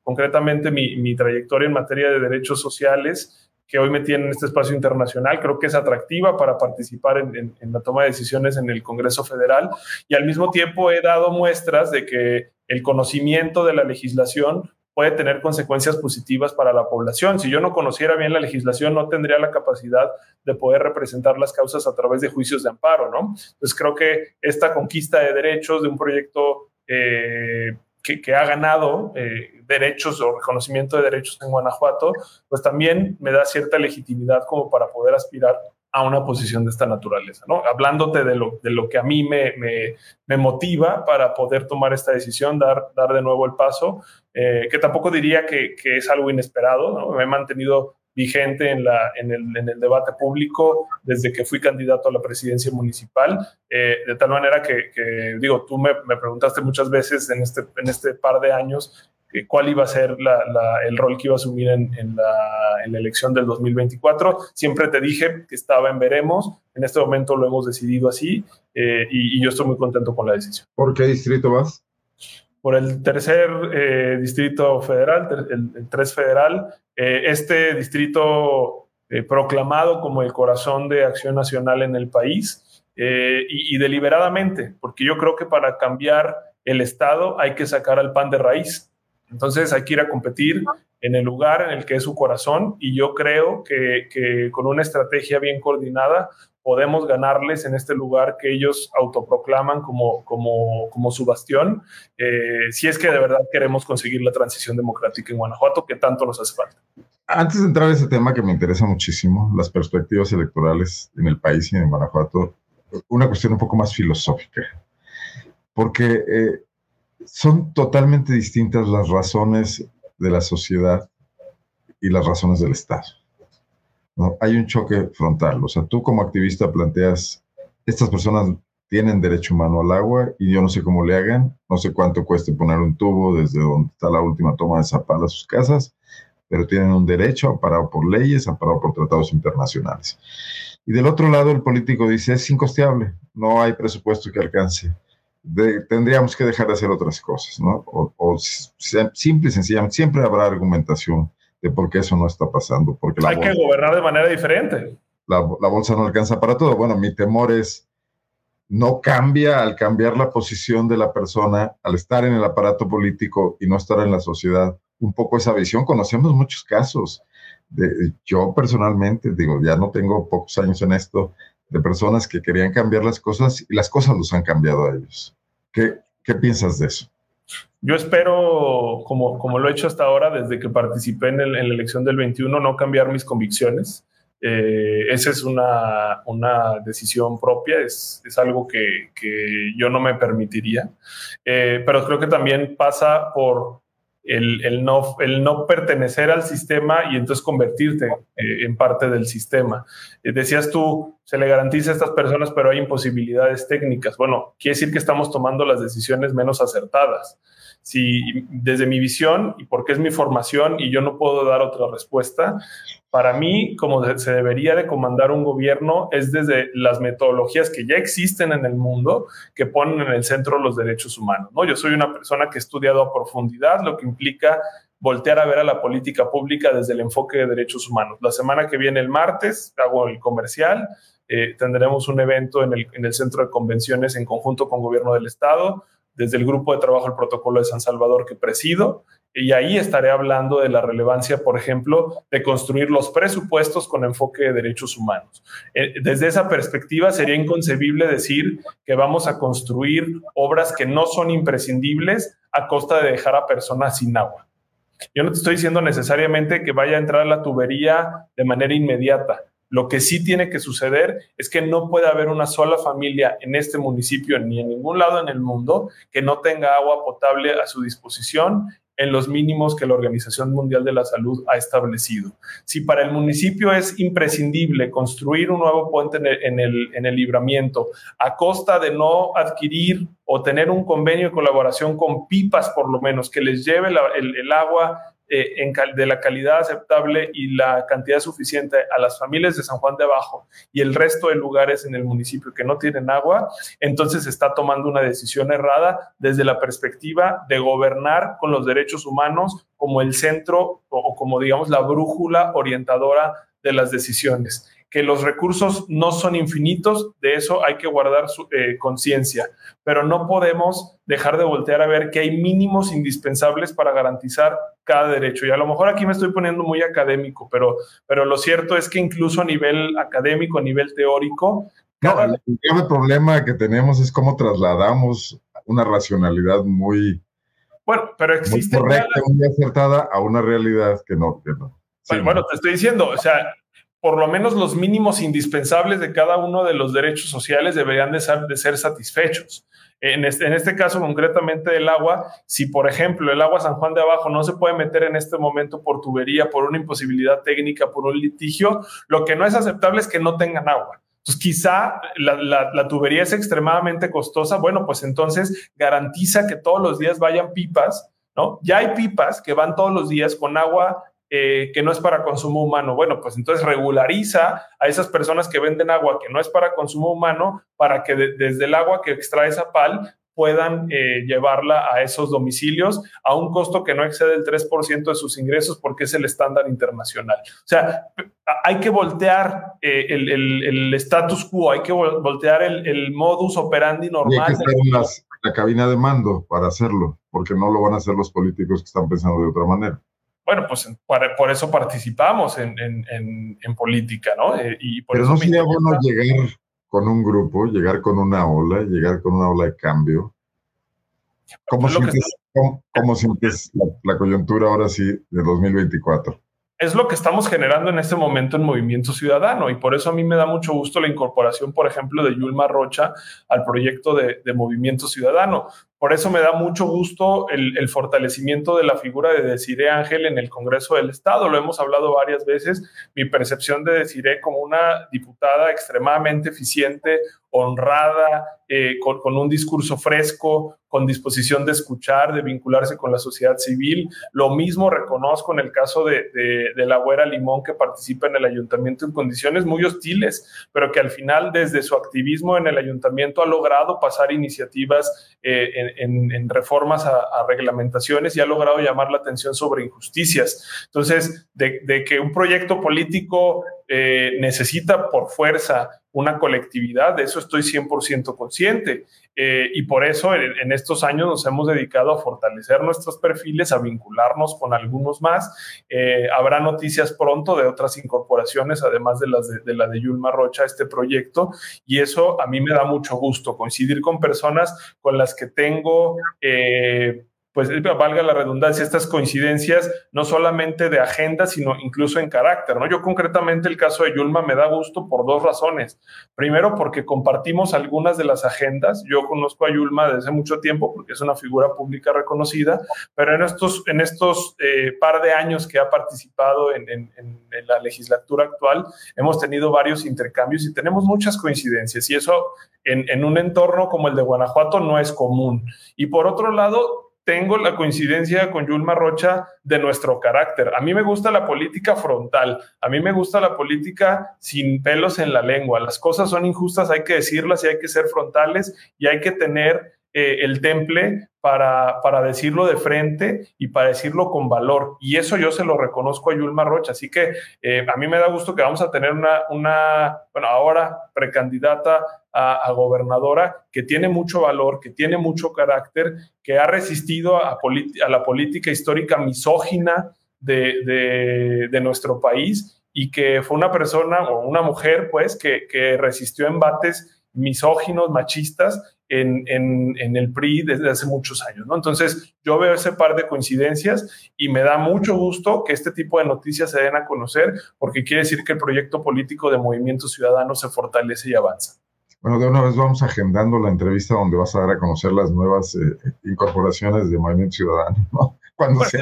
concretamente mi, trayectoria en materia de derechos sociales, que hoy me tiene en este espacio internacional, creo que es atractiva para participar en, la toma de decisiones en el Congreso Federal y al mismo tiempo he dado muestras de que el conocimiento de la legislación puede tener consecuencias positivas para la población. Si yo no conociera bien la legislación, no tendría la capacidad de poder representar las causas a través de juicios de amparo, ¿no? Entonces creo que esta conquista de derechos de un proyecto eh, que, ha ganado eh, derechos o reconocimiento de derechos en Guanajuato, pues también me da cierta legitimidad como para poder aspirar a una posición de esta naturaleza, ¿no? Hablándote de lo, de lo que a mí me, me, motiva para poder tomar esta decisión, dar, dar de nuevo el paso, eh, que tampoco diría que, que, es algo inesperado. Me he mantenido vigente en, la, en, el, en el debate público desde que fui candidato a la presidencia municipal, eh, de tal manera que, que digo, tú me, me, preguntaste muchas veces en este, en este par de años cuál iba a ser la, la, el rol que iba a asumir en, en, la, en, la, elección del 2024. Siempre te dije que estaba en veremos. En este momento lo hemos decidido así eh, y, y, yo estoy muy contento con la decisión. ¿Por qué distrito vas? Por el tercer eh, distrito federal, el, 3 federal, eh, este distrito eh, proclamado como el corazón de acción nacional en el país y, deliberadamente, porque yo creo que para cambiar el Estado hay que sacar al pan de raíz. Entonces hay que ir a competir en el lugar en el que es su corazón y yo creo que con una estrategia bien coordinada podemos ganarles en este lugar que ellos autoproclaman como, como, su bastión, eh, si es que de verdad queremos conseguir la transición democrática en Guanajuato, que tanto nos hace falta. Antes de entrar a ese tema que me interesa muchísimo, las perspectivas electorales en el país y en Guanajuato, una cuestión un poco más filosófica, porque eh, son totalmente distintas las razones de la sociedad y las razones del Estado. Hay un choque frontal. O sea, tú como activista planteas, estas personas tienen derecho humano al agua y yo no sé cómo le hagan, no sé cuánto cueste poner un tubo desde donde está la última toma de Zapala a sus casas, pero tienen un derecho amparado por leyes, amparado por tratados internacionales. Y del otro lado, el político dice, es incosteable, no hay presupuesto que alcance. tendríamos que dejar de hacer otras cosas, ¿no? O, o simple y sencillamente, siempre habrá argumentación de por qué eso no está pasando. Porque Hay que gobernar de manera diferente. La, la, bolsa no alcanza para todo. Bueno, mi temor es, no cambia al cambiar la posición de la persona, al estar en el aparato político y no estar en la sociedad, un poco esa visión. Conocemos muchos casos. De, yo personalmente, digo, ya no tengo pocos años en esto, de personas que querían cambiar las cosas y las cosas los han cambiado a ellos. ¿Qué, qué piensas de eso? Yo espero, como, como lo he hecho hasta ahora, desde que participé en, la elección del 21, no cambiar mis convicciones. Eh, esa es una, una, decisión propia, es, es algo que, que, yo no me permitiría. Eh, pero creo que también pasa por el, no, el no pertenecer al sistema y entonces convertirte eh, en parte del sistema. Eh, decías tú, se le garantiza a estas personas, pero hay imposibilidades técnicas. Bueno, quiere decir que estamos tomando las decisiones menos acertadas. Si desde mi visión y porque es mi formación y yo no puedo dar otra respuesta, para mí, como se debería de comandar un gobierno, es desde las metodologías que ya existen en el mundo que ponen en el centro los derechos humanos. ¿no? Yo soy una persona que he estudiado a profundidad lo que implica voltear a ver a la política pública desde el enfoque de derechos humanos. La semana que viene, el martes, hago el comercial, eh, tendremos un evento en el, en el centro de convenciones en conjunto con gobierno del Estado, desde el grupo de trabajo del protocolo de San Salvador que presido, y ahí estaré hablando de la relevancia, por ejemplo, de construir los presupuestos con enfoque de derechos humanos. Eh, desde esa perspectiva sería inconcebible decir que vamos a construir obras que no son imprescindibles a costa de dejar a personas sin agua. Yo no te estoy diciendo necesariamente que vaya a entrar la tubería de manera inmediata. Lo que sí tiene que suceder es que no puede haber una sola familia en este municipio ni en ningún lado en el mundo que no tenga agua potable a su disposición en los mínimos que la Organización Mundial de la Salud ha establecido. Si para el municipio es imprescindible construir un nuevo puente en el, en el, libramiento a costa de no adquirir o tener un convenio de colaboración con pipas, por lo menos, que les lleve el, el agua eh, de la calidad aceptable y la cantidad suficiente a las familias de San Juan de Abajo y el resto de lugares en el municipio que no tienen agua, entonces está tomando una decisión errada desde la perspectiva de gobernar con los derechos humanos como el centro o como digamos la brújula orientadora de las decisiones que los recursos no son infinitos, de eso hay que guardar eh, conciencia, pero no podemos dejar de voltear a ver que hay mínimos indispensables para garantizar cada derecho. Y a lo mejor aquí me estoy poniendo muy académico, pero, pero lo cierto es que incluso a nivel académico, a nivel teórico... No, el grave problema que tenemos es cómo trasladamos una racionalidad muy... Bueno, pero existe... Muy correcta, muy acertada a una realidad que no. Que no. bueno, te estoy diciendo, o sea, por lo menos los mínimos indispensables de cada uno de los derechos sociales deberían de ser, satisfechos. En este, en este caso concretamente del agua, si por ejemplo el agua San Juan de Abajo no se puede meter en este momento por tubería, por una imposibilidad técnica, por un litigio, lo que no es aceptable es que no tengan agua. Entonces, quizá la, la, tubería es extremadamente costosa. Bueno, pues entonces garantiza que todos los días vayan pipas, ¿no? Ya hay pipas que van todos los días con agua eh, que no es para consumo humano. Bueno, pues entonces regulariza a esas personas que venden agua que no es para consumo humano para que desde el agua que extrae esa pal puedan eh, llevarla a esos domicilios a un costo que no excede el 3% de sus ingresos porque es el estándar internacional. O sea, hay que voltear eh, el, el, status quo, hay que voltear el, modus operandi normal. Hay que la cabina de mando para hacerlo, porque no lo van a hacer los políticos que están pensando de otra manera. Bueno, pues por, eso participamos en, política, ¿no? Eh, y Pero no sería bueno llegar con un grupo, llegar con una ola, llegar con una ola de cambio. ¿Cómo sientes, la coyuntura ahora sí de 2024? es lo que estamos generando en este momento en Movimiento Ciudadano y por eso a mí me da mucho gusto la incorporación, por ejemplo, de Yulma Rocha al proyecto de, Movimiento Ciudadano. Por eso me da mucho gusto el, fortalecimiento de la figura de Desiree Ángel en el Congreso del Estado. Lo hemos hablado varias veces. Mi percepción de Desiree como una diputada extremadamente eficiente, honrada, eh, con, un discurso fresco, con disposición de escuchar, de vincularse con la sociedad civil. Lo mismo reconozco en el caso de, la abuela Limón, que participa en el ayuntamiento en condiciones muy hostiles, pero que al final, desde su activismo en el ayuntamiento, ha logrado pasar iniciativas eh, en, reformas a, reglamentaciones y ha logrado llamar la atención sobre injusticias. Entonces, de, que un proyecto político eh, necesita por fuerza una colectividad, de eso estoy 100% consciente. Eh, y por eso en, estos años nos hemos dedicado a fortalecer nuestros perfiles, a vincularnos con algunos más. Eh, habrá noticias pronto de otras incorporaciones, además de, las de, la de Yulma Rocha, a este proyecto. Y eso a mí me da mucho gusto, coincidir con personas con las que tengo... pues valga la redundancia, estas coincidencias no solamente de agenda, sino incluso en carácter, ¿no? Yo concretamente el caso de Yulma me da gusto por dos razones. Primero, porque compartimos algunas de las agendas. Yo conozco a Yulma desde mucho tiempo porque es una figura pública reconocida, pero en estos, en estos eh, par de años que ha participado en, la legislatura actual, hemos tenido varios intercambios y tenemos muchas coincidencias y eso en un entorno como el de Guanajuato no es común. Y por otro lado, tengo la coincidencia con Yulma Rocha de nuestro carácter. A mí me gusta la política frontal, a mí me gusta la política sin pelos en la lengua. Las cosas son injustas, hay que decirlas y hay que ser frontales y hay que tener eh, el temple para, para, decirlo de frente y para decirlo con valor. Y eso yo se lo reconozco a Yulma Rocha. Así que eh, a mí me da gusto que vamos a tener una, una bueno, ahora precandidata a, gobernadora que tiene mucho valor, que tiene mucho carácter, que ha resistido a, la política histórica misógina de, nuestro país y que fue una persona o una mujer, pues, que, resistió embates misóginos, machistas en, el PRI desde hace muchos años, ¿no? Entonces, yo veo ese par de coincidencias y me da mucho gusto que este tipo de noticias se den a conocer porque quiere decir que el proyecto político de Movimiento Ciudadano se fortalece y avanza. Bueno, de una vez vamos agendando la entrevista donde vas a dar a conocer las nuevas eh, incorporaciones de Movimiento Ciudadano, ¿no? [laughs] Cuando pues se,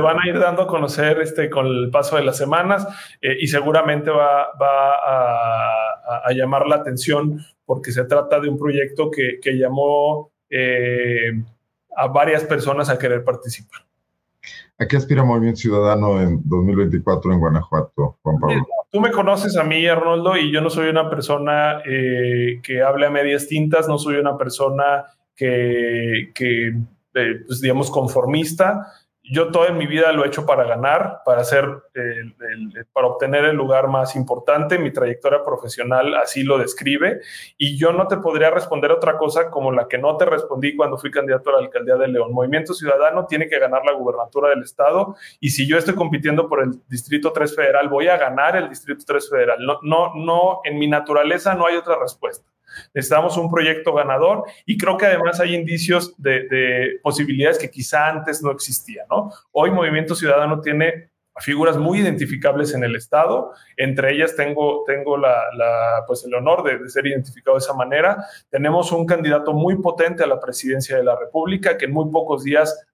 van, a ir dando a conocer este, con el paso de las semanas eh, y seguramente va, a, llamar la atención porque se trata de un proyecto que, llamó eh, a varias personas a querer participar. ¿A qué aspira Movimiento Ciudadano en 2024 en Guanajuato, Juan Pablo? Tú me conoces a mí, Arnoldo, y yo no soy una persona eh, que hable a medias tintas, no soy una persona que, que eh, pues, digamos, conformista yo todo en mi vida lo he hecho para ganar, para hacer, para obtener el lugar más importante. Mi trayectoria profesional así lo describe. Y yo no te podría responder otra cosa como la que no te respondí cuando fui candidato a la alcaldía de León. Movimiento Ciudadano tiene que ganar la gubernatura del estado. Y si yo estoy compitiendo por el Distrito 3 Federal, voy a ganar el Distrito 3 Federal. No, no, no, en mi naturaleza no hay otra respuesta. Necesitamos un proyecto ganador y creo que además hay indicios de, posibilidades que quizá antes no existían. ¿no? Hoy Movimiento Ciudadano tiene figuras muy identificables en el Estado. Entre ellas tengo, tengo la, pues el honor de, ser identificado de esa manera. Tenemos un candidato muy potente a la presidencia de la República que en muy pocos días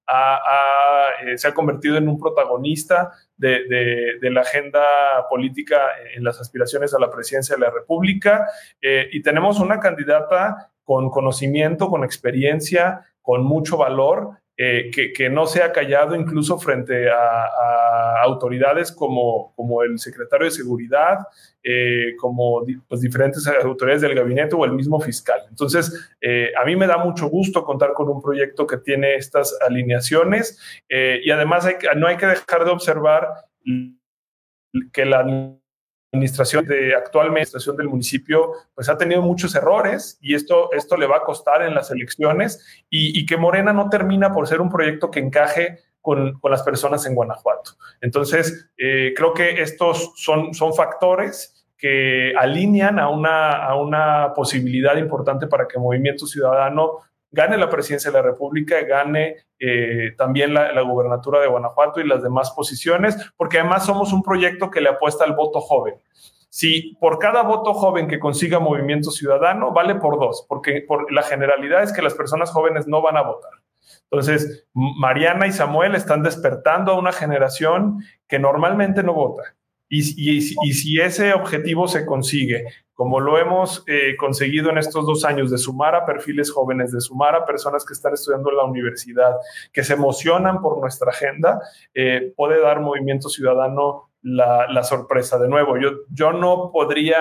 eh, se ha convertido en un protagonista de, la agenda política en las aspiraciones a la presidencia de la República. Eh, y tenemos una candidata con conocimiento, con experiencia, con mucho valor eh, que, no se ha callado incluso frente a, autoridades como, como, el secretario de Seguridad, eh, como pues, diferentes autoridades del gabinete o el mismo fiscal. Entonces, eh, a mí me da mucho gusto contar con un proyecto que tiene estas alineaciones y además no hay que dejar de observar que la administración de actual administración del municipio pues ha tenido muchos errores y esto, esto le va a costar en las elecciones y, que Morena no termina por ser un proyecto que encaje con, las personas en Guanajuato. Entonces, eh, creo que estos son, son factores que alinean a una, a una posibilidad importante para que Movimiento Ciudadano gane la presidencia de la República, gane eh, también la, la, gubernatura de Guanajuato y las demás posiciones, porque además somos un proyecto que le apuesta al voto joven. Si por cada voto joven que consiga Movimiento Ciudadano, vale por dos, porque por la generalidad es que las personas jóvenes no van a votar. Entonces, Mariana y Samuel están despertando a una generación que normalmente no vota. Y, si ese objetivo se consigue, como lo hemos eh, conseguido en estos dos años, de sumar a perfiles jóvenes, de sumar a personas que están estudiando en la universidad, que se emocionan por nuestra agenda, eh, puede dar movimiento ciudadano la, sorpresa. De nuevo, yo, yo no podría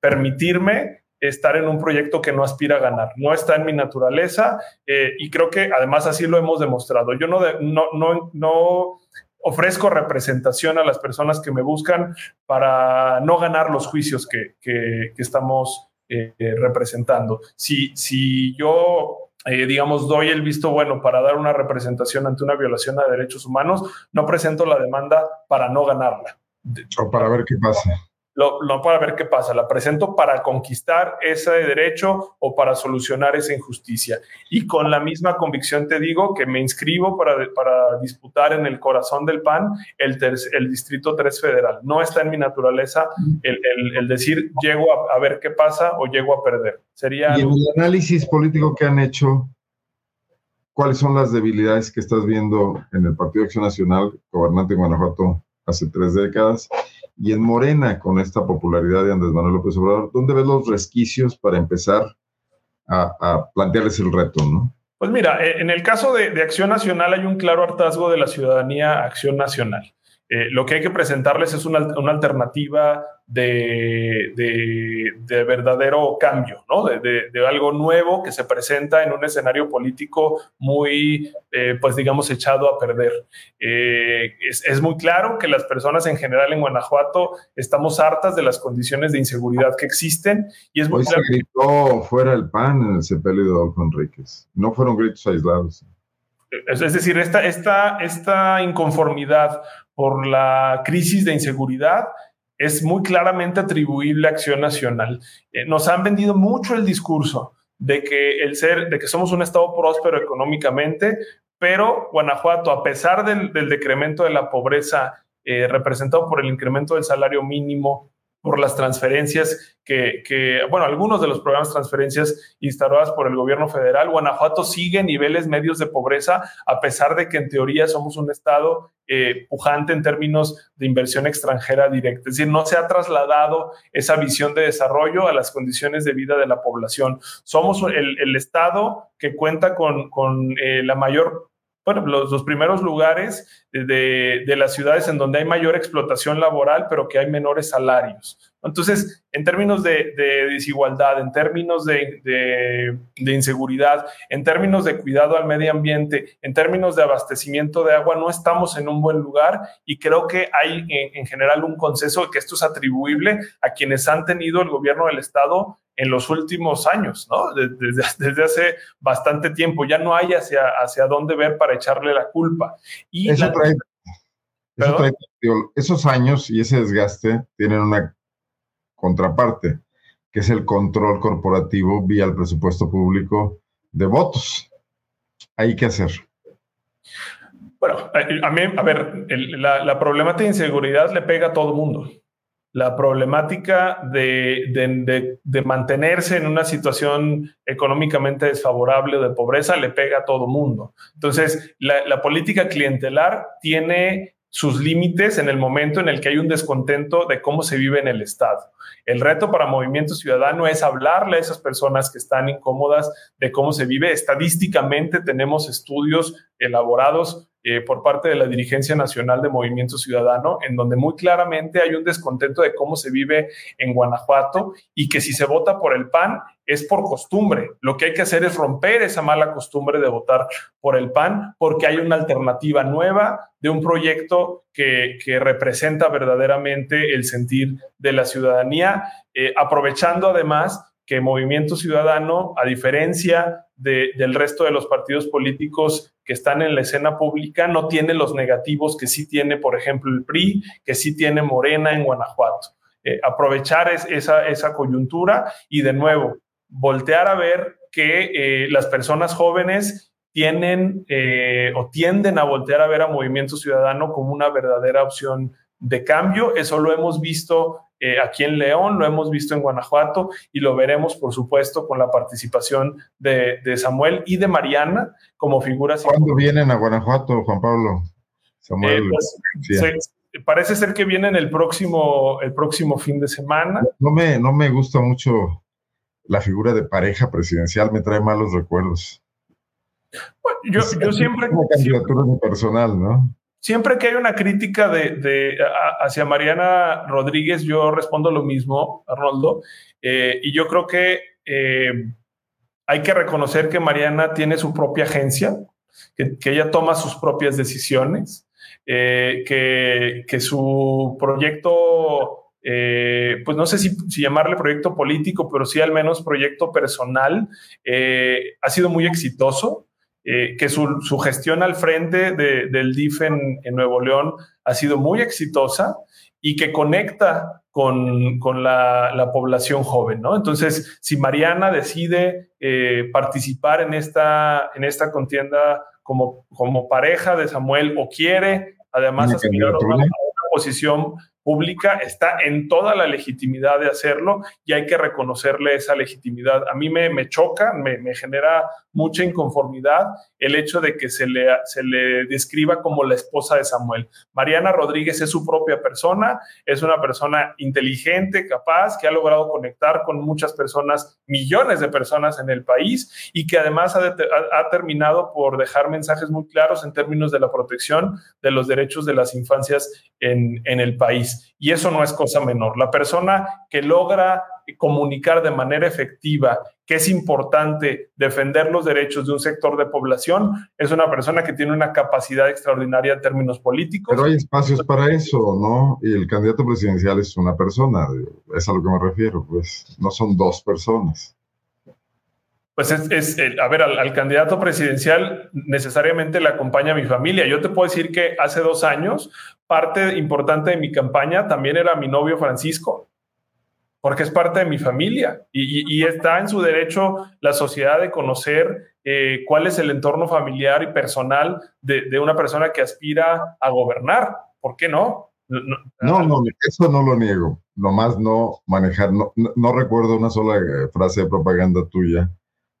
permitirme estar en un proyecto que no aspira a ganar. No está en mi naturaleza eh, y creo que además así lo hemos demostrado. Yo no, no, no, no ofrezco representación a las personas que me buscan para no ganar los juicios que, que, estamos eh, representando. Si, si yo, eh, digamos, doy el visto bueno para dar una representación ante una violación a derechos humanos, no presento la demanda para no ganarla. O para ver qué pasa no para ver qué pasa, la presento para conquistar ese derecho o para solucionar esa injusticia. Y con la misma convicción te digo que me inscribo para, para disputar en el corazón del PAN el, el Distrito 3 Federal. No está en mi naturaleza el, el, decir llego a, ver qué pasa o llego a perder. Sería y en el análisis político que han hecho, ¿cuáles son las debilidades que estás viendo en el Partido Acción Nacional, gobernante de Guanajuato hace tres décadas? Y en Morena, con esta popularidad de Andrés Manuel López Obrador, ¿dónde ves los resquicios para empezar a, plantearles el reto, no? Pues mira, eh, en el caso de, Acción Nacional hay un claro hartazgo de la ciudadanía a Acción Nacional. Eh, lo que hay que presentarles es una, una alternativa de, de, verdadero cambio, ¿no? De, algo nuevo que se presenta en un escenario político muy, eh, pues digamos, echado a perder. Eh, es, es, muy claro que las personas en general en Guanajuato estamos hartas de las condiciones de inseguridad que existen y es muy Hoy claro se gritó fuera el PAN en el sepelio de Adolfo Enríquez. No fueron gritos aislados. Es decir, esta, esta, esta inconformidad por la crisis de inseguridad es muy claramente atribuible a Acción Nacional. Eh, nos han vendido mucho el discurso de que el ser, de que somos un estado próspero económicamente, pero Guanajuato, a pesar del, decremento de la pobreza eh, representado por el incremento del salario mínimo, por las transferencias que, que, bueno, algunos de los programas de transferencias instauradas por el gobierno federal, Guanajuato sigue niveles medios de pobreza, a pesar de que en teoría somos un estado eh, pujante en términos de inversión extranjera directa. Es decir, no se ha trasladado esa visión de desarrollo a las condiciones de vida de la población. Somos el, estado que cuenta con, con eh, la mayor bueno, los, primeros lugares de, de, las ciudades en donde hay mayor explotación laboral, pero que hay menores salarios. Entonces, en términos de, desigualdad, en términos de, inseguridad, en términos de cuidado al medio ambiente, en términos de abastecimiento de agua, no estamos en un buen lugar y creo que hay en, general un consenso de que esto es atribuible a quienes han tenido el gobierno del Estado en los últimos años, ¿no? Desde, [laughs] desde, hace bastante tiempo. Ya no hay hacia, hacia dónde ver para echarle la culpa. Y esos años y ese desgaste tienen una contraparte, que es el control corporativo vía el presupuesto público de votos. Hay que hacer. Bueno, a mí, a ver, la, la, problemática de inseguridad le pega a todo mundo. La problemática de, mantenerse en una situación económicamente desfavorable o de pobreza le pega a todo mundo. Entonces, la política clientelar tiene sus límites en el momento en el que hay un descontento de cómo se vive en el Estado. El reto para Movimiento Ciudadano es hablarle a esas personas que están incómodas de cómo se vive. Estadísticamente tenemos estudios elaborados eh, por parte de la dirigencia nacional de Movimiento Ciudadano, en donde muy claramente hay un descontento de cómo se vive en Guanajuato y que si se vota por el PAN es por costumbre. Lo que hay que hacer es romper esa mala costumbre de votar por el PAN porque hay una alternativa nueva de un proyecto que, que representa verdaderamente el sentir de la ciudadanía, eh, aprovechando además que Movimiento Ciudadano, a diferencia del resto de los partidos políticos que están en la escena pública no tiene los negativos que sí tiene, por ejemplo, el PRI, que sí tiene Morena en Guanajuato. Eh, aprovechar esa, esa coyuntura y de nuevo, voltear a ver que eh, las personas jóvenes tienen eh, o tienden a voltear a ver a Movimiento Ciudadano como una verdadera opción de cambio. Eso lo hemos visto eh, aquí en León, lo hemos visto en Guanajuato y lo veremos, por supuesto, con la participación de, Samuel y de Mariana como figuras. ¿Cuándo vienen a Guanajuato, Juan Pablo? Samuel. Pues, parece ser que vienen el próximo, el próximo fin de semana. No me, no me gusta mucho la figura de pareja presidencial, me trae malos recuerdos. yo, yo siempre... Como candidatura personal, ¿no? Siempre que hay una crítica de, hacia Mariana Rodríguez, yo respondo lo mismo, Arnoldo, eh, y yo creo que eh, hay que reconocer que Mariana tiene su propia agencia, que, ella toma sus propias decisiones, eh, que, que, su proyecto pues no sé si, llamarle proyecto político, pero sí al menos proyecto personal, ha sido muy exitoso. Eh, que su, gestión al frente del DIF en, Nuevo León ha sido muy exitosa y que conecta con, la, población joven, ¿no? Entonces, si Mariana decide participar en esta, en esta contienda como, como pareja de Samuel o quiere además aspirar a una posición pública está en toda la legitimidad de hacerlo y hay que reconocerle esa legitimidad. A mí me, me choca, me, me, genera mucha inconformidad el hecho de que se le, se le describa como la esposa de Samuel. Mariana Rodríguez es su propia persona, es una persona inteligente, capaz, que ha logrado conectar con muchas personas, millones de personas en el país y que además ha, ha terminado por dejar mensajes muy claros en términos de la protección de los derechos de las infancias en, en el país. Y eso no es cosa menor. La persona que logra comunicar de manera efectiva que es importante defender los derechos de un sector de población es una persona que tiene una capacidad extraordinaria en términos políticos. Pero hay espacios para eso, ¿no? Y el candidato presidencial es una persona, es a lo que me refiero, pues no son dos personas pues es, a ver, al, candidato presidencial necesariamente le acompaña a mi familia. Yo te puedo decir que hace dos años, parte importante de mi campaña también era mi novio Francisco, porque es parte de mi familia y, está en su derecho la sociedad de conocer eh, cuál es el entorno familiar y personal de, una persona que aspira a gobernar. ¿Por qué no? No, no, eso no lo niego. Nomás no manejar, no, no recuerdo una sola eh, frase de propaganda tuya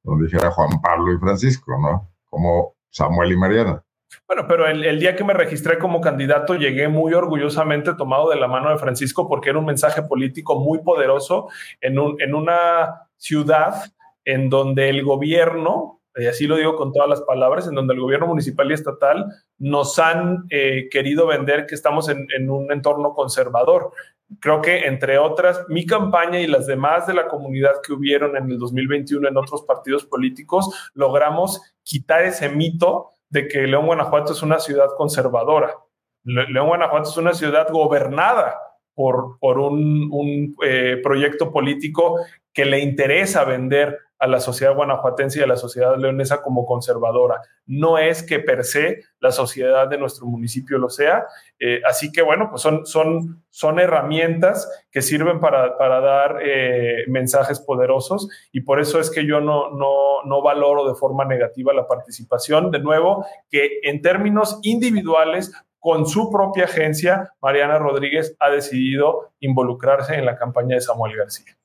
donde dijera Juan Pablo y Francisco, ¿no? Como Samuel y Mariana. Bueno, pero el, día que me registré como candidato llegué muy orgullosamente tomado de la mano de Francisco porque era un mensaje político muy poderoso en, un, en una ciudad en donde el gobierno, y así lo digo con todas las palabras, en donde el gobierno municipal y estatal nos han eh, querido vender que estamos en, en un entorno conservador creo que entre otras, mi campaña y las demás de la comunidad que hubieron en el 2021 en otros partidos políticos, logramos quitar ese mito de que León, Guanajuato es una ciudad conservadora. León, Guanajuato es una ciudad gobernada por, por un, eh, proyecto político que le interesa vender a la sociedad guanajuatense y a la sociedad leonesa como conservadora. No es que per se la sociedad de nuestro municipio lo sea. Eh, así que bueno, pues son, son, son herramientas que sirven para, para dar eh, mensajes poderosos y por eso es que yo no, no, no valoro de forma negativa la participación. De nuevo, que en términos individuales con su propia agencia, Mariana Rodríguez ha decidido involucrarse en la campaña de Samuel García.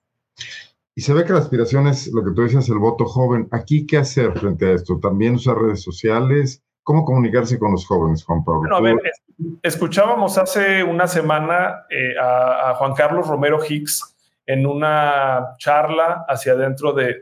Y se ve que la aspiración es lo que tú dices, el voto joven. ¿Aquí qué hacer frente a esto? ¿También usar redes sociales? ¿Cómo comunicarse con los jóvenes, Juan Pablo? Bueno, a ver, escuchábamos hace una semana eh, a, Juan Carlos Romero Hicks en una charla hacia adentro de,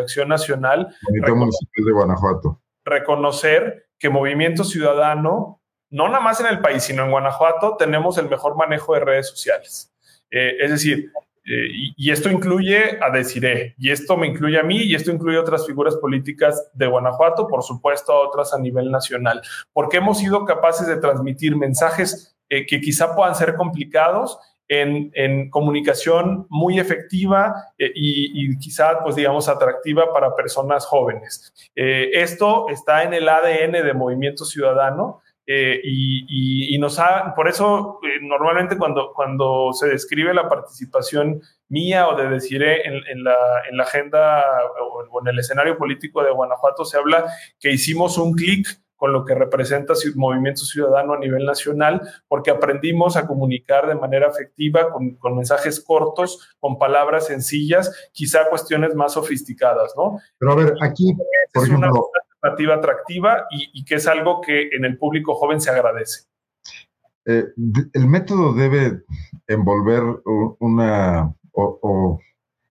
Acción Nacional. Municipal de Guanajuato. Reconocer que Movimiento Ciudadano, no nada más en el país, sino en Guanajuato, tenemos el mejor manejo de redes sociales. Eh, es decir, eh, y, esto incluye a Desiree, y esto me incluye a mí, y esto incluye otras figuras políticas de Guanajuato, por supuesto a otras a nivel nacional, porque hemos sido capaces de transmitir mensajes eh, que quizá puedan ser complicados en, comunicación muy efectiva eh, y, quizá, pues digamos, atractiva para personas jóvenes. Esto está en el ADN de Movimiento Ciudadano. Eh, y, nos ha, por eso normalmente cuando, cuando se describe la participación mía o de decir en, en, la, en la agenda o en el escenario político de Guanajuato, se habla que hicimos un clic con lo que representa movimiento ciudadano a nivel nacional, porque aprendimos a comunicar de manera efectiva, con, mensajes cortos, con palabras sencillas, quizá cuestiones más sofisticadas, ¿no? Pero a ver, aquí, por es ejemplo... una atractiva y, que es algo que en el público joven se agradece. Eh, el método debe envolver una, o, o,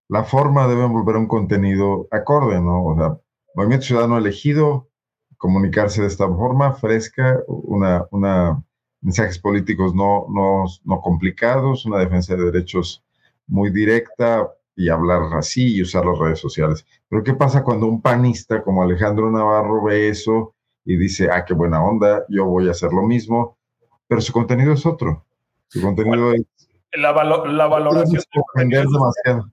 la forma debe envolver un contenido acorde, ¿no? O sea, movimiento ciudadano elegido, comunicarse de esta forma fresca, una, una mensajes políticos no, no, no complicados, una defensa de derechos muy directa y hablar así y usar las redes sociales. Pero ¿qué pasa cuando un panista como Alejandro Navarro ve eso y dice, ah, qué buena onda, yo voy a hacer lo mismo, pero su contenido es otro? Su contenido es... La, la valoración... demasiado.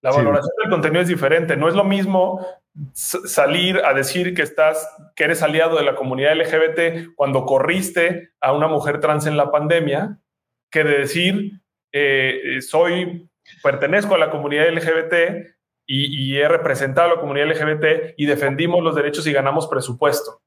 La valoración del contenido es diferente. No es lo mismo salir a decir que estás, que eres aliado de la comunidad LGBT cuando corriste a una mujer trans en la pandemia, que de decir eh, soy, pertenezco a la comunidad LGBT y, he representado a la comunidad LGBT y defendimos los derechos y ganamos presupuesto.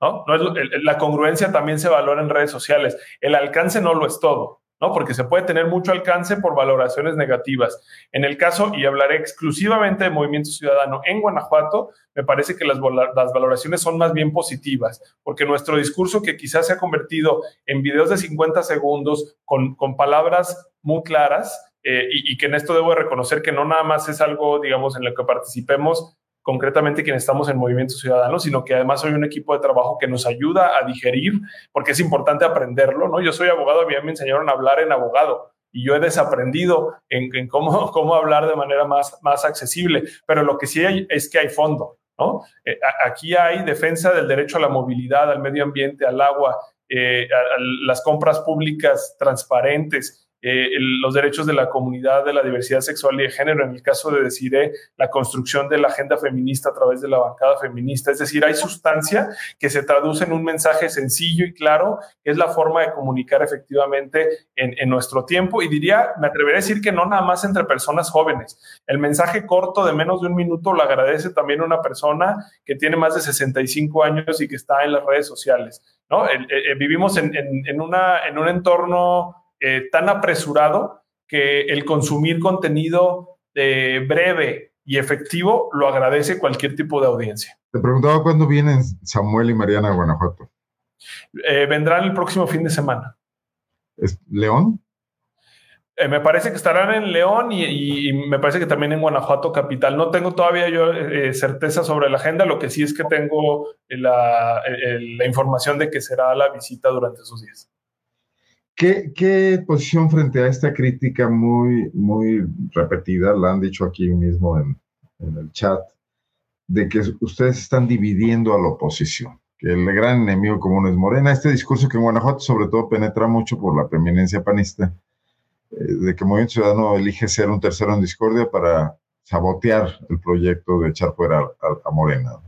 ¿no? es, la congruencia también se valora en redes sociales. El alcance no lo es todo. ¿no? Porque se puede tener mucho alcance por valoraciones negativas. En el caso, y hablaré exclusivamente de Movimiento Ciudadano en Guanajuato, me parece que las, valoraciones son más bien positivas, porque nuestro discurso que quizás se ha convertido en videos de 50 segundos con palabras muy claras, eh, y, que en esto debo reconocer que no nada más es algo, digamos, en lo que participemos concretamente quienes estamos en Movimiento Ciudadano, sino que además soy un equipo de trabajo que nos ayuda a digerir, porque es importante aprenderlo, ¿no? Yo soy abogado, a mí me enseñaron a hablar en abogado y yo he desaprendido en, cómo, [laughs] cómo hablar de manera más, más accesible, pero lo que sí hay es que hay fondo, ¿no? Eh, aquí hay defensa del derecho a la movilidad, al medio ambiente, al agua, eh, a las compras públicas transparentes, eh, los derechos de la comunidad de la diversidad sexual y de género, en el caso de Deciré, la construcción de la agenda feminista a través de la bancada feminista. Es decir, hay sustancia que se traduce en un mensaje sencillo y claro, que es la forma de comunicar efectivamente en, en nuestro tiempo. Y diría, me atrevería a decir que no nada más entre personas jóvenes. El mensaje corto de menos de un minuto lo agradece también una persona que tiene más de 65 años y que está en las redes sociales. ¿no? vivimos en, en, una, en un entorno eh, tan apresurado que el consumir contenido eh, breve y efectivo lo agradece cualquier tipo de audiencia. Te preguntaba cuándo vienen Samuel y Mariana a Guanajuato. Eh, vendrán el próximo fin de semana. ¿Es León? me parece que estarán en León y, me parece que también en Guanajuato capital. No tengo todavía yo certeza sobre la agenda, lo que sí es que tengo la, la información de que será la visita durante esos días. ¿Qué, posición frente a esta crítica muy, muy repetida, la han dicho aquí mismo en, el chat, de que ustedes están dividiendo a la oposición, que el gran enemigo común es Morena? Este discurso que en Guanajuato sobre todo penetra mucho por la preeminencia panista, eh, de que Movimiento Ciudadano elige ser un tercero en discordia para sabotear el proyecto de echar fuera a Morena.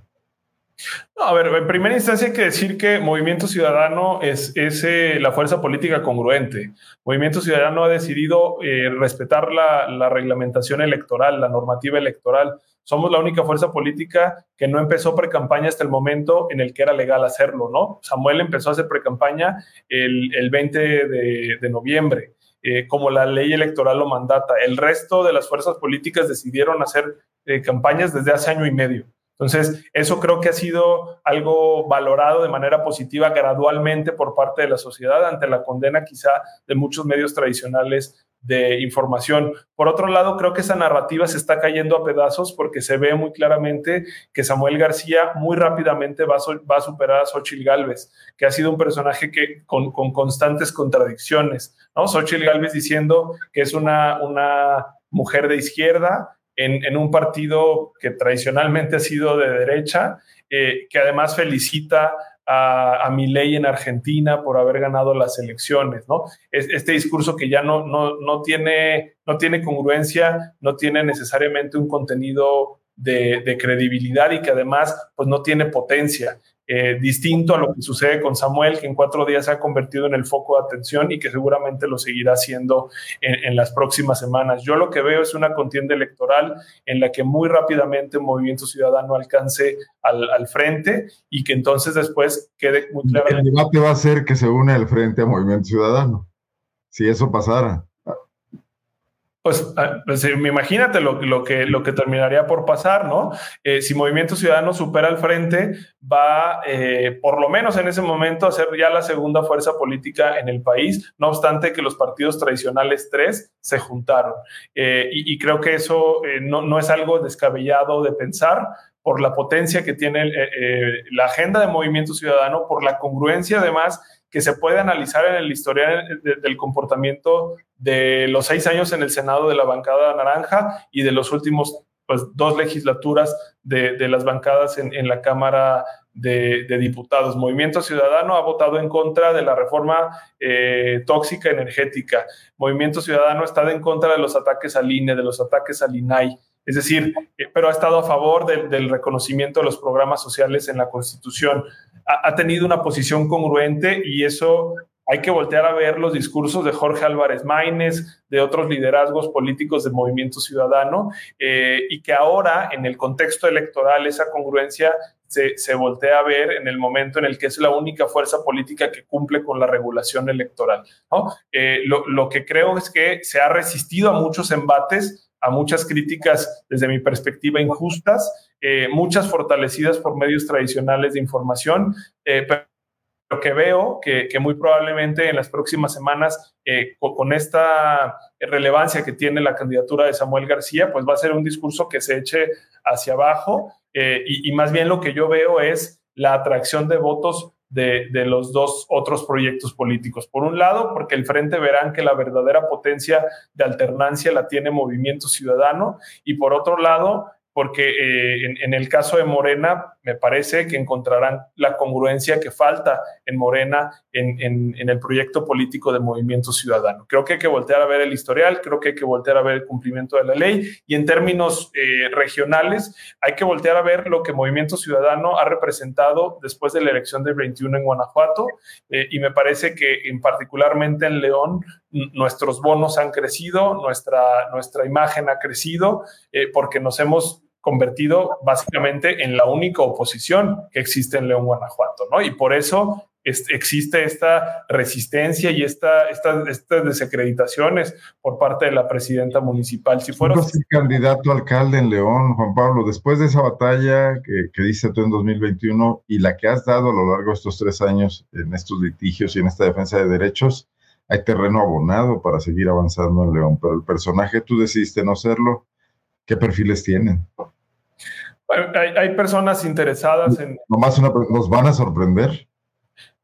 No, a ver, en primera instancia hay que decir que Movimiento Ciudadano es, eh, la fuerza política congruente. Movimiento Ciudadano ha decidido eh, respetar la, reglamentación electoral, la normativa electoral. Somos la única fuerza política que no empezó pre-campaña hasta el momento en el que era legal hacerlo, ¿no? Samuel empezó a hacer pre-campaña el, el, 20 de, noviembre. Eh, como la ley electoral lo mandata. El resto de las fuerzas políticas decidieron hacer campañas desde hace año y medio. Entonces, eso creo que ha sido algo valorado de manera positiva gradualmente por parte de la sociedad ante la condena quizá de muchos medios tradicionales de información. Por otro lado, creo que esa narrativa se está cayendo a pedazos porque se ve muy claramente que Samuel García muy rápidamente va a, superar a Xochitl Galvez, que ha sido un personaje que con, constantes contradicciones, ¿no? Xochitl Galvez diciendo que es una, una mujer de izquierda, en, un partido que tradicionalmente ha sido de derecha, eh, que además felicita a, a Milei en Argentina por haber ganado las elecciones, ¿no? este discurso que ya no, no, no, tiene, no tiene congruencia, no tiene necesariamente un contenido de, de, credibilidad y que además pues no tiene potencia. Eh, distinto a lo que sucede con Samuel, que en cuatro días se ha convertido en el foco de atención y que seguramente lo seguirá haciendo en, las próximas semanas. Yo lo que veo es una contienda electoral en la que muy rápidamente Movimiento Ciudadano alcance al, frente y que entonces después quede muy claro. El debate va a ser que se une el frente a Movimiento Ciudadano, si eso pasara. Pues, ah, pues eh, imagínate lo, lo, que, lo que terminaría por pasar, ¿no? Eh, si Movimiento Ciudadano supera al frente, va eh, por lo menos en ese momento a ser ya la segunda fuerza política en el país, no obstante que los partidos tradicionales tres se juntaron. Y, y, creo que eso no, no, es algo descabellado de pensar por la potencia que tiene la agenda de Movimiento Ciudadano, por la congruencia además que se puede analizar en el historial del comportamiento de los seis años en el Senado de la bancada naranja y de los últimos pues, dos legislaturas de, las bancadas en, la Cámara de, Diputados. Movimiento Ciudadano ha votado en contra de la reforma eh, tóxica energética. Movimiento Ciudadano está en contra de los ataques al INE, de los ataques al INAI. Es decir, eh, pero ha estado a favor del reconocimiento de los programas sociales en la Constitución ha, tenido una posición congruente y eso hay que voltear a ver los discursos de Jorge Álvarez Maínez, de otros liderazgos políticos del movimiento ciudadano, eh, y que ahora, en el contexto electoral, esa congruencia se, se, voltea a ver en el momento en el que es la única fuerza política que cumple con la regulación electoral. Eh, lo, lo que creo es que se ha resistido a muchos embates a muchas críticas desde mi perspectiva injustas, eh, muchas fortalecidas por medios tradicionales de información, eh, pero que veo que, muy probablemente en las próximas semanas, eh, con, esta relevancia que tiene la candidatura de Samuel García, pues va a ser un discurso que se eche hacia abajo y, y más bien lo que yo veo es la atracción de votos de, los dos otros proyectos políticos. Por un lado, porque el Frente verán que la verdadera potencia de alternancia la tiene Movimiento Ciudadano y por otro lado, porque eh, en, el caso de Morena me parece que encontrarán la congruencia que falta en Morena en, el proyecto político de Movimiento Ciudadano. Creo que hay que voltear a ver el historial, creo que hay que voltear a ver el cumplimiento de la ley y en términos eh, regionales hay que voltear a ver lo que Movimiento Ciudadano ha representado después de la elección del 21 en Guanajuato eh, y me parece que en particularmente en León nuestros bonos han crecido, nuestra, nuestra imagen ha crecido, eh, porque nos hemos convertido básicamente en la única oposición que existe en León, Guanajuato, ¿no? Y por eso existe esta resistencia y esta, estas desacreditaciones por parte de la presidenta municipal. Si fuera candidato alcalde en León, Juan Pablo, después de esa batalla que, que dice tú en 2021 y la que has dado a lo largo de estos tres años en estos litigios y en esta defensa de derechos, hay terreno abonado para seguir avanzando en León, pero el personaje tú decidiste no serlo. ¿Qué perfiles tienen? Hay, personas interesadas en... Nomás una, ¿Nos van a sorprender?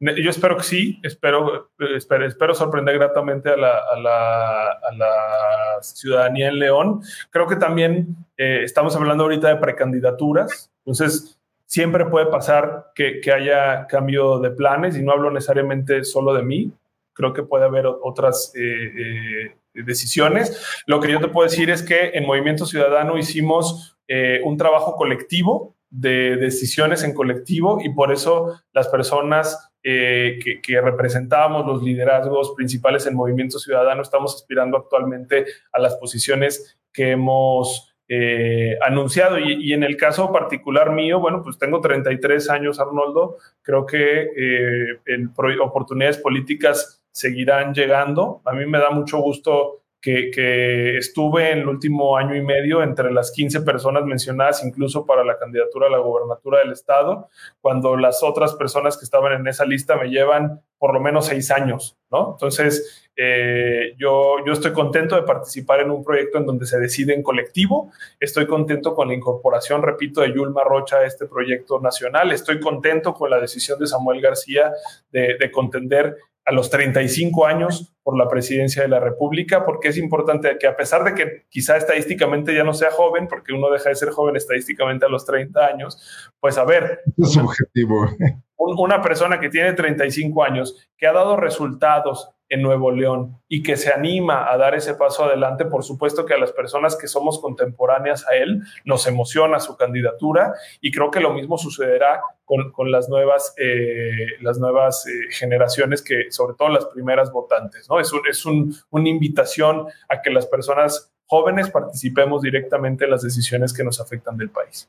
Yo espero que sí, espero, espero, espero sorprender gratamente a la, a, la, a la, ciudadanía en León. Creo que también eh, estamos hablando ahorita de precandidaturas, entonces siempre puede pasar que, que, haya cambio de planes y no hablo necesariamente solo de mí, creo que puede haber otras eh, eh, decisiones. Lo que yo te puedo decir es que en Movimiento Ciudadano hicimos eh, un trabajo colectivo de decisiones en colectivo y por eso las personas que, que, representábamos los liderazgos principales en Movimiento Ciudadano estamos aspirando actualmente a las posiciones que hemos eh, anunciado. Y, en el caso particular mío, bueno, pues tengo 33 años, Arnoldo. Creo que eh, oportunidades políticas seguirán llegando. A mí me da mucho gusto que, estuve en el último año y medio entre las 15 personas mencionadas, incluso para la candidatura a la gobernatura del estado, cuando las otras personas que estaban en esa lista me llevan por lo menos seis años, ¿no? Entonces, eh, yo, yo estoy contento de participar en un proyecto en donde se decide en colectivo, estoy contento con la incorporación, repito, de Yulma Rocha a este proyecto nacional, estoy contento con la decisión de Samuel García de, de contender a los 35 años por la presidencia de la República, porque es importante que a pesar de que quizá estadísticamente ya no sea joven, porque uno deja de ser joven estadísticamente a los 30 años, pues a ver. Es subjetivo. Una persona que tiene 35 años, que ha dado resultados en Nuevo León y que se anima a dar ese paso adelante, por supuesto que a las personas que somos contemporáneas a él nos emociona su candidatura y creo que lo mismo sucederá con, las nuevas, eh, las nuevas eh, generaciones, que sobre todo las primeras votantes. ¿no? Es, es una invitación a que las personas jóvenes participemos directamente en las decisiones que nos afectan del país.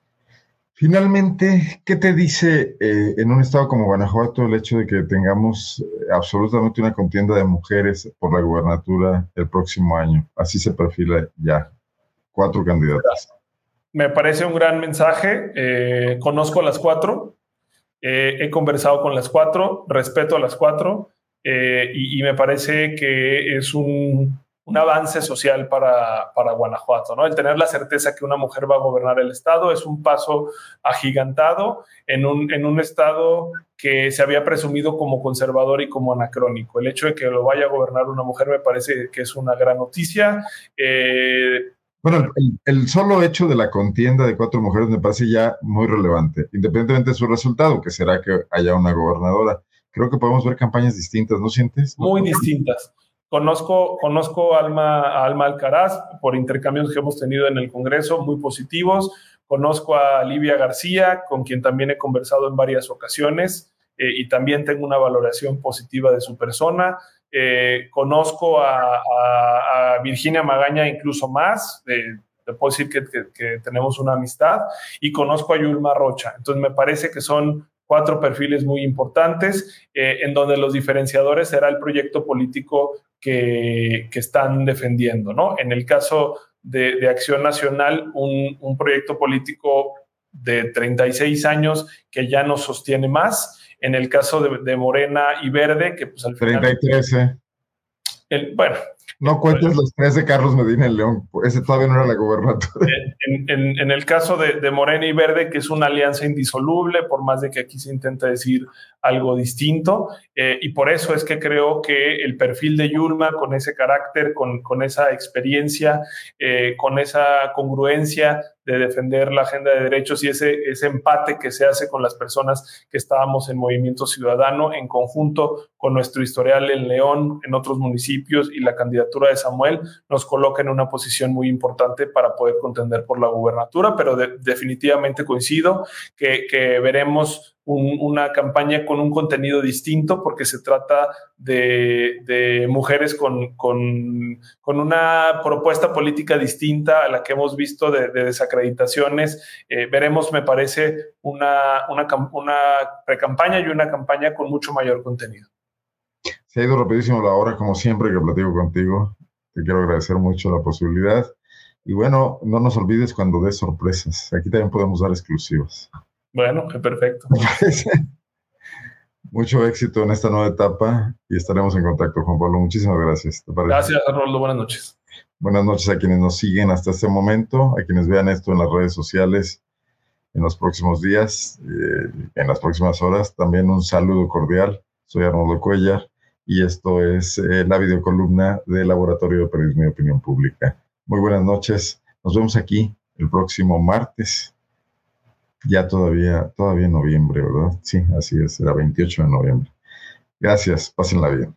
Finalmente, ¿qué te dice eh, en un estado como Guanajuato el hecho de que tengamos eh, absolutamente una contienda de mujeres por la gubernatura el próximo año? Así se perfila ya. Cuatro candidatas. Me parece un gran mensaje. Eh, conozco a las cuatro. he conversado con las cuatro. Respeto a las cuatro. y me parece que es un, un avance social para, para, Guanajuato, ¿no? El tener la certeza que una mujer va a gobernar el Estado es un paso agigantado en un, en un Estado que se había presumido como conservador y como anacrónico. El hecho de que lo vaya a gobernar una mujer me parece que es una gran noticia. Eh, bueno, el, el, solo hecho de la contienda de cuatro mujeres me parece ya muy relevante, independientemente de su resultado, que será que haya una gobernadora. Creo que podemos ver campañas distintas, ¿no sientes? Muy distintas. Conozco, conozco a Alma, Alma Alcaraz por intercambios que hemos tenido en el Congreso, muy positivos. Conozco a Livia García, con quien también he conversado en varias ocasiones eh, y también tengo una valoración positiva de su persona. Eh, conozco a, Virginia Magaña incluso más, eh, te puedo decir que, que, tenemos una amistad, y conozco a Yulma Rocha. Entonces me parece que son cuatro perfiles muy importantes, eh, en donde los diferenciadores será el proyecto político que, están defendiendo. ¿no? En el caso de, Acción Nacional, un, proyecto político de 36 años que ya no sostiene más. En el caso de, Morena y Verde, que pues al final... 33, ¿eh? El, bueno, no cuentes los tres de Carlos Medina en León, ese todavía no era la gobernatura. En, el caso de, Morena y Verde, que es una alianza indisoluble, por más de que aquí se intenta decir algo distinto, eh, y por eso es que creo que el perfil de Yulma, con ese carácter, con, con esa experiencia, eh, con esa congruencia de defender la agenda de derechos y ese, ese empate que se hace con las personas que estábamos en Movimiento Ciudadano en conjunto con nuestro historial en León, en otros municipios y la candidatura de Samuel nos coloca en una posición muy importante para poder contender por la gubernatura, pero definitivamente coincido que, que veremos una campaña con un contenido distinto porque se trata de, mujeres con, una propuesta política distinta a la que hemos visto de, desacreditaciones. Eh, veremos, me parece, una, una, una pre-campaña y una campaña con mucho mayor contenido. Se ha ido rapidísimo la hora, como siempre que platico contigo. Te quiero agradecer mucho la posibilidad. Y bueno, no nos olvides cuando des sorpresas. Aquí también podemos dar exclusivas. Bueno, qué perfecto. [laughs] Mucho éxito en esta nueva etapa y estaremos en contacto, Juan Pablo. Muchísimas gracias. Gracias, Roldo. Buenas noches. Buenas noches a quienes nos siguen hasta este momento, a quienes vean esto en las redes sociales en los próximos días, eh, en las próximas horas. También un saludo cordial. Soy Arnoldo Cuellar y esto es eh, la videocolumna del Laboratorio de Periodismo y Opinión Pública. Muy buenas noches. Nos vemos aquí el próximo martes ya todavía, todavía en noviembre, ¿verdad? Sí, así es, era 28 de noviembre. Gracias, pásenla bien.